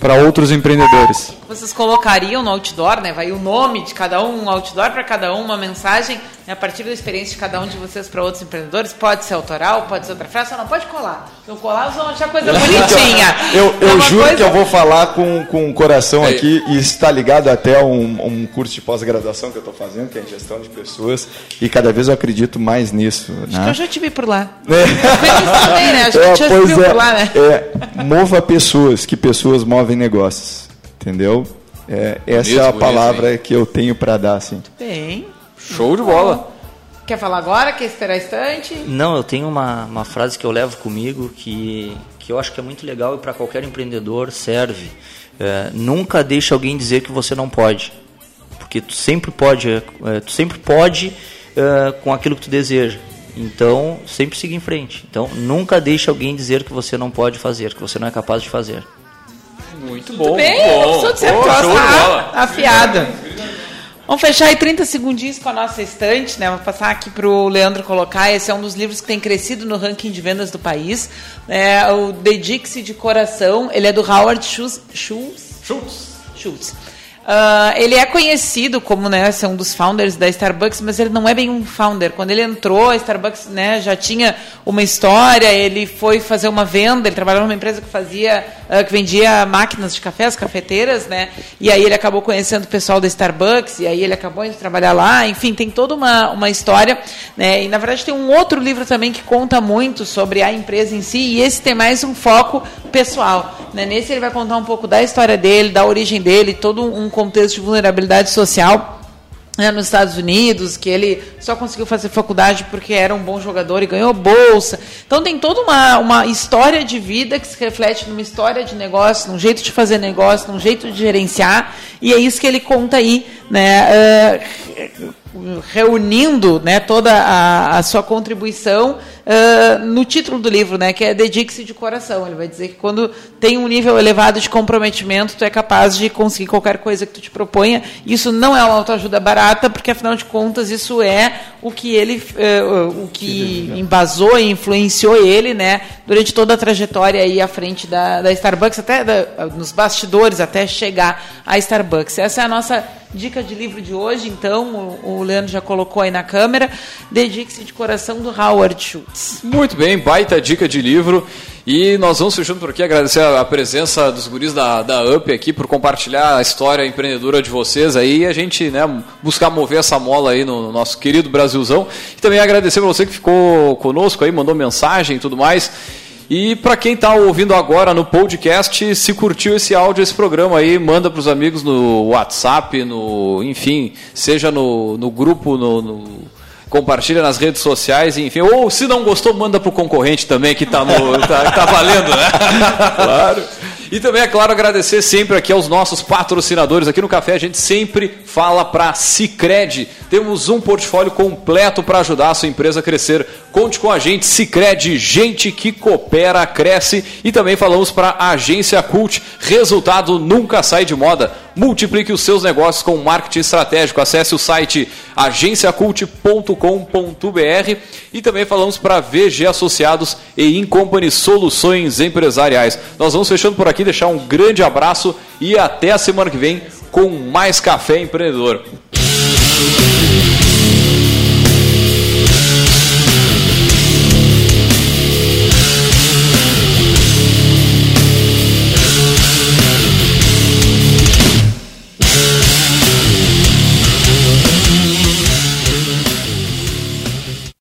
para outros empreendedores. Vocês colocariam no outdoor, né? Vai o nome de cada um, um outdoor para cada um, uma mensagem? A partir da experiência de cada um de vocês para outros empreendedores. Pode ser autoral, pode ser outra frase, só não pode colar. Se eu colar, vocês vão achar coisa bonitinha. eu eu é juro coisa... que eu vou falar com, com o coração aqui e está ligado até a um, um curso de pós-graduação que eu estou fazendo, que é em gestão de pessoas, e cada vez eu acredito mais nisso. Acho né? que eu já tive por lá. É também, né? Acho que é, já pois é, lá, né? É, mova pessoas, que pessoas movem negócios. Entendeu? É, essa é a palavra bonito, que eu tenho para dar, assim. Muito bem. Show de bola. Quer falar agora? Quer esperar instante? Não, eu tenho uma, uma frase que eu levo comigo que, que eu acho que é muito legal e para qualquer empreendedor serve. É, nunca deixe alguém dizer que você não pode. Porque tu sempre pode, é, tu sempre pode é, com aquilo que tu deseja. Então, sempre siga em frente. Então, nunca deixe alguém dizer que você não pode fazer, que você não é capaz de fazer. Muito bom. Muito bem, bom. Sou de tá afiada. Vamos fechar aí 30 segundinhos com a nossa estante, né? Vou passar aqui para o Leandro colocar. Esse é um dos livros que tem crescido no ranking de vendas do país. É o Dedique-se de Coração. Ele é do Howard Schultz. Schultz. Schultz. Schultz. Uh, ele é conhecido como né, ser um dos founders da Starbucks, mas ele não é bem um founder. Quando ele entrou, a Starbucks né, já tinha uma história. Ele foi fazer uma venda. Ele trabalhava numa empresa que fazia, uh, que vendia máquinas de café, as cafeteiras, né? E aí ele acabou conhecendo o pessoal da Starbucks. E aí ele acabou indo trabalhar lá. Enfim, tem toda uma, uma história. Né? E na verdade tem um outro livro também que conta muito sobre a empresa em si. E esse tem mais um foco pessoal. Né? Nesse ele vai contar um pouco da história dele, da origem dele, todo um contexto de vulnerabilidade social né, nos Estados Unidos, que ele só conseguiu fazer faculdade porque era um bom jogador e ganhou bolsa. Então tem toda uma, uma história de vida que se reflete numa história de negócio, num jeito de fazer negócio, num jeito de gerenciar, e é isso que ele conta aí, né, uh, reunindo né, toda a, a sua contribuição uh, no título do livro, né, que é Dedique-se de coração. Ele vai dizer que quando tem um nível elevado de comprometimento, tu é capaz de conseguir qualquer coisa que tu te proponha. Isso não é uma autoajuda barata, porque afinal de contas isso é o que ele, uh, o que embasou e influenciou ele, né, durante toda a trajetória aí à frente da, da Starbucks, até da, nos bastidores, até chegar à Starbucks. Essa é a nossa Dica de livro de hoje, então, o, o Leandro já colocou aí na câmera. Dedique-se de coração do Howard Schultz. Muito bem, baita dica de livro. E nós vamos fechando por aqui, agradecer a presença dos guris da, da UP aqui por compartilhar a história empreendedora de vocês aí e a gente né, buscar mover essa mola aí no nosso querido Brasilzão. E também agradecer para você que ficou conosco aí, mandou mensagem e tudo mais. E para quem está ouvindo agora no podcast, se curtiu esse áudio, esse programa aí, manda para os amigos no WhatsApp, no, enfim, seja no, no grupo, no, no compartilha nas redes sociais, enfim. Ou se não gostou, manda pro concorrente também, que tá, no, tá, tá valendo, né? claro. E também, é claro, agradecer sempre aqui aos nossos patrocinadores. Aqui no Café a gente sempre fala para Cicred. Temos um portfólio completo para ajudar a sua empresa a crescer. Conte com a gente, Cicred, gente que coopera, cresce. E também falamos para a Agência Cult. Resultado nunca sai de moda. Multiplique os seus negócios com marketing estratégico. Acesse o site agenciacult.com.br e também falamos para VG Associados e Incompany Soluções Empresariais. Nós vamos fechando por aqui, deixar um grande abraço e até a semana que vem com mais Café Empreendedor.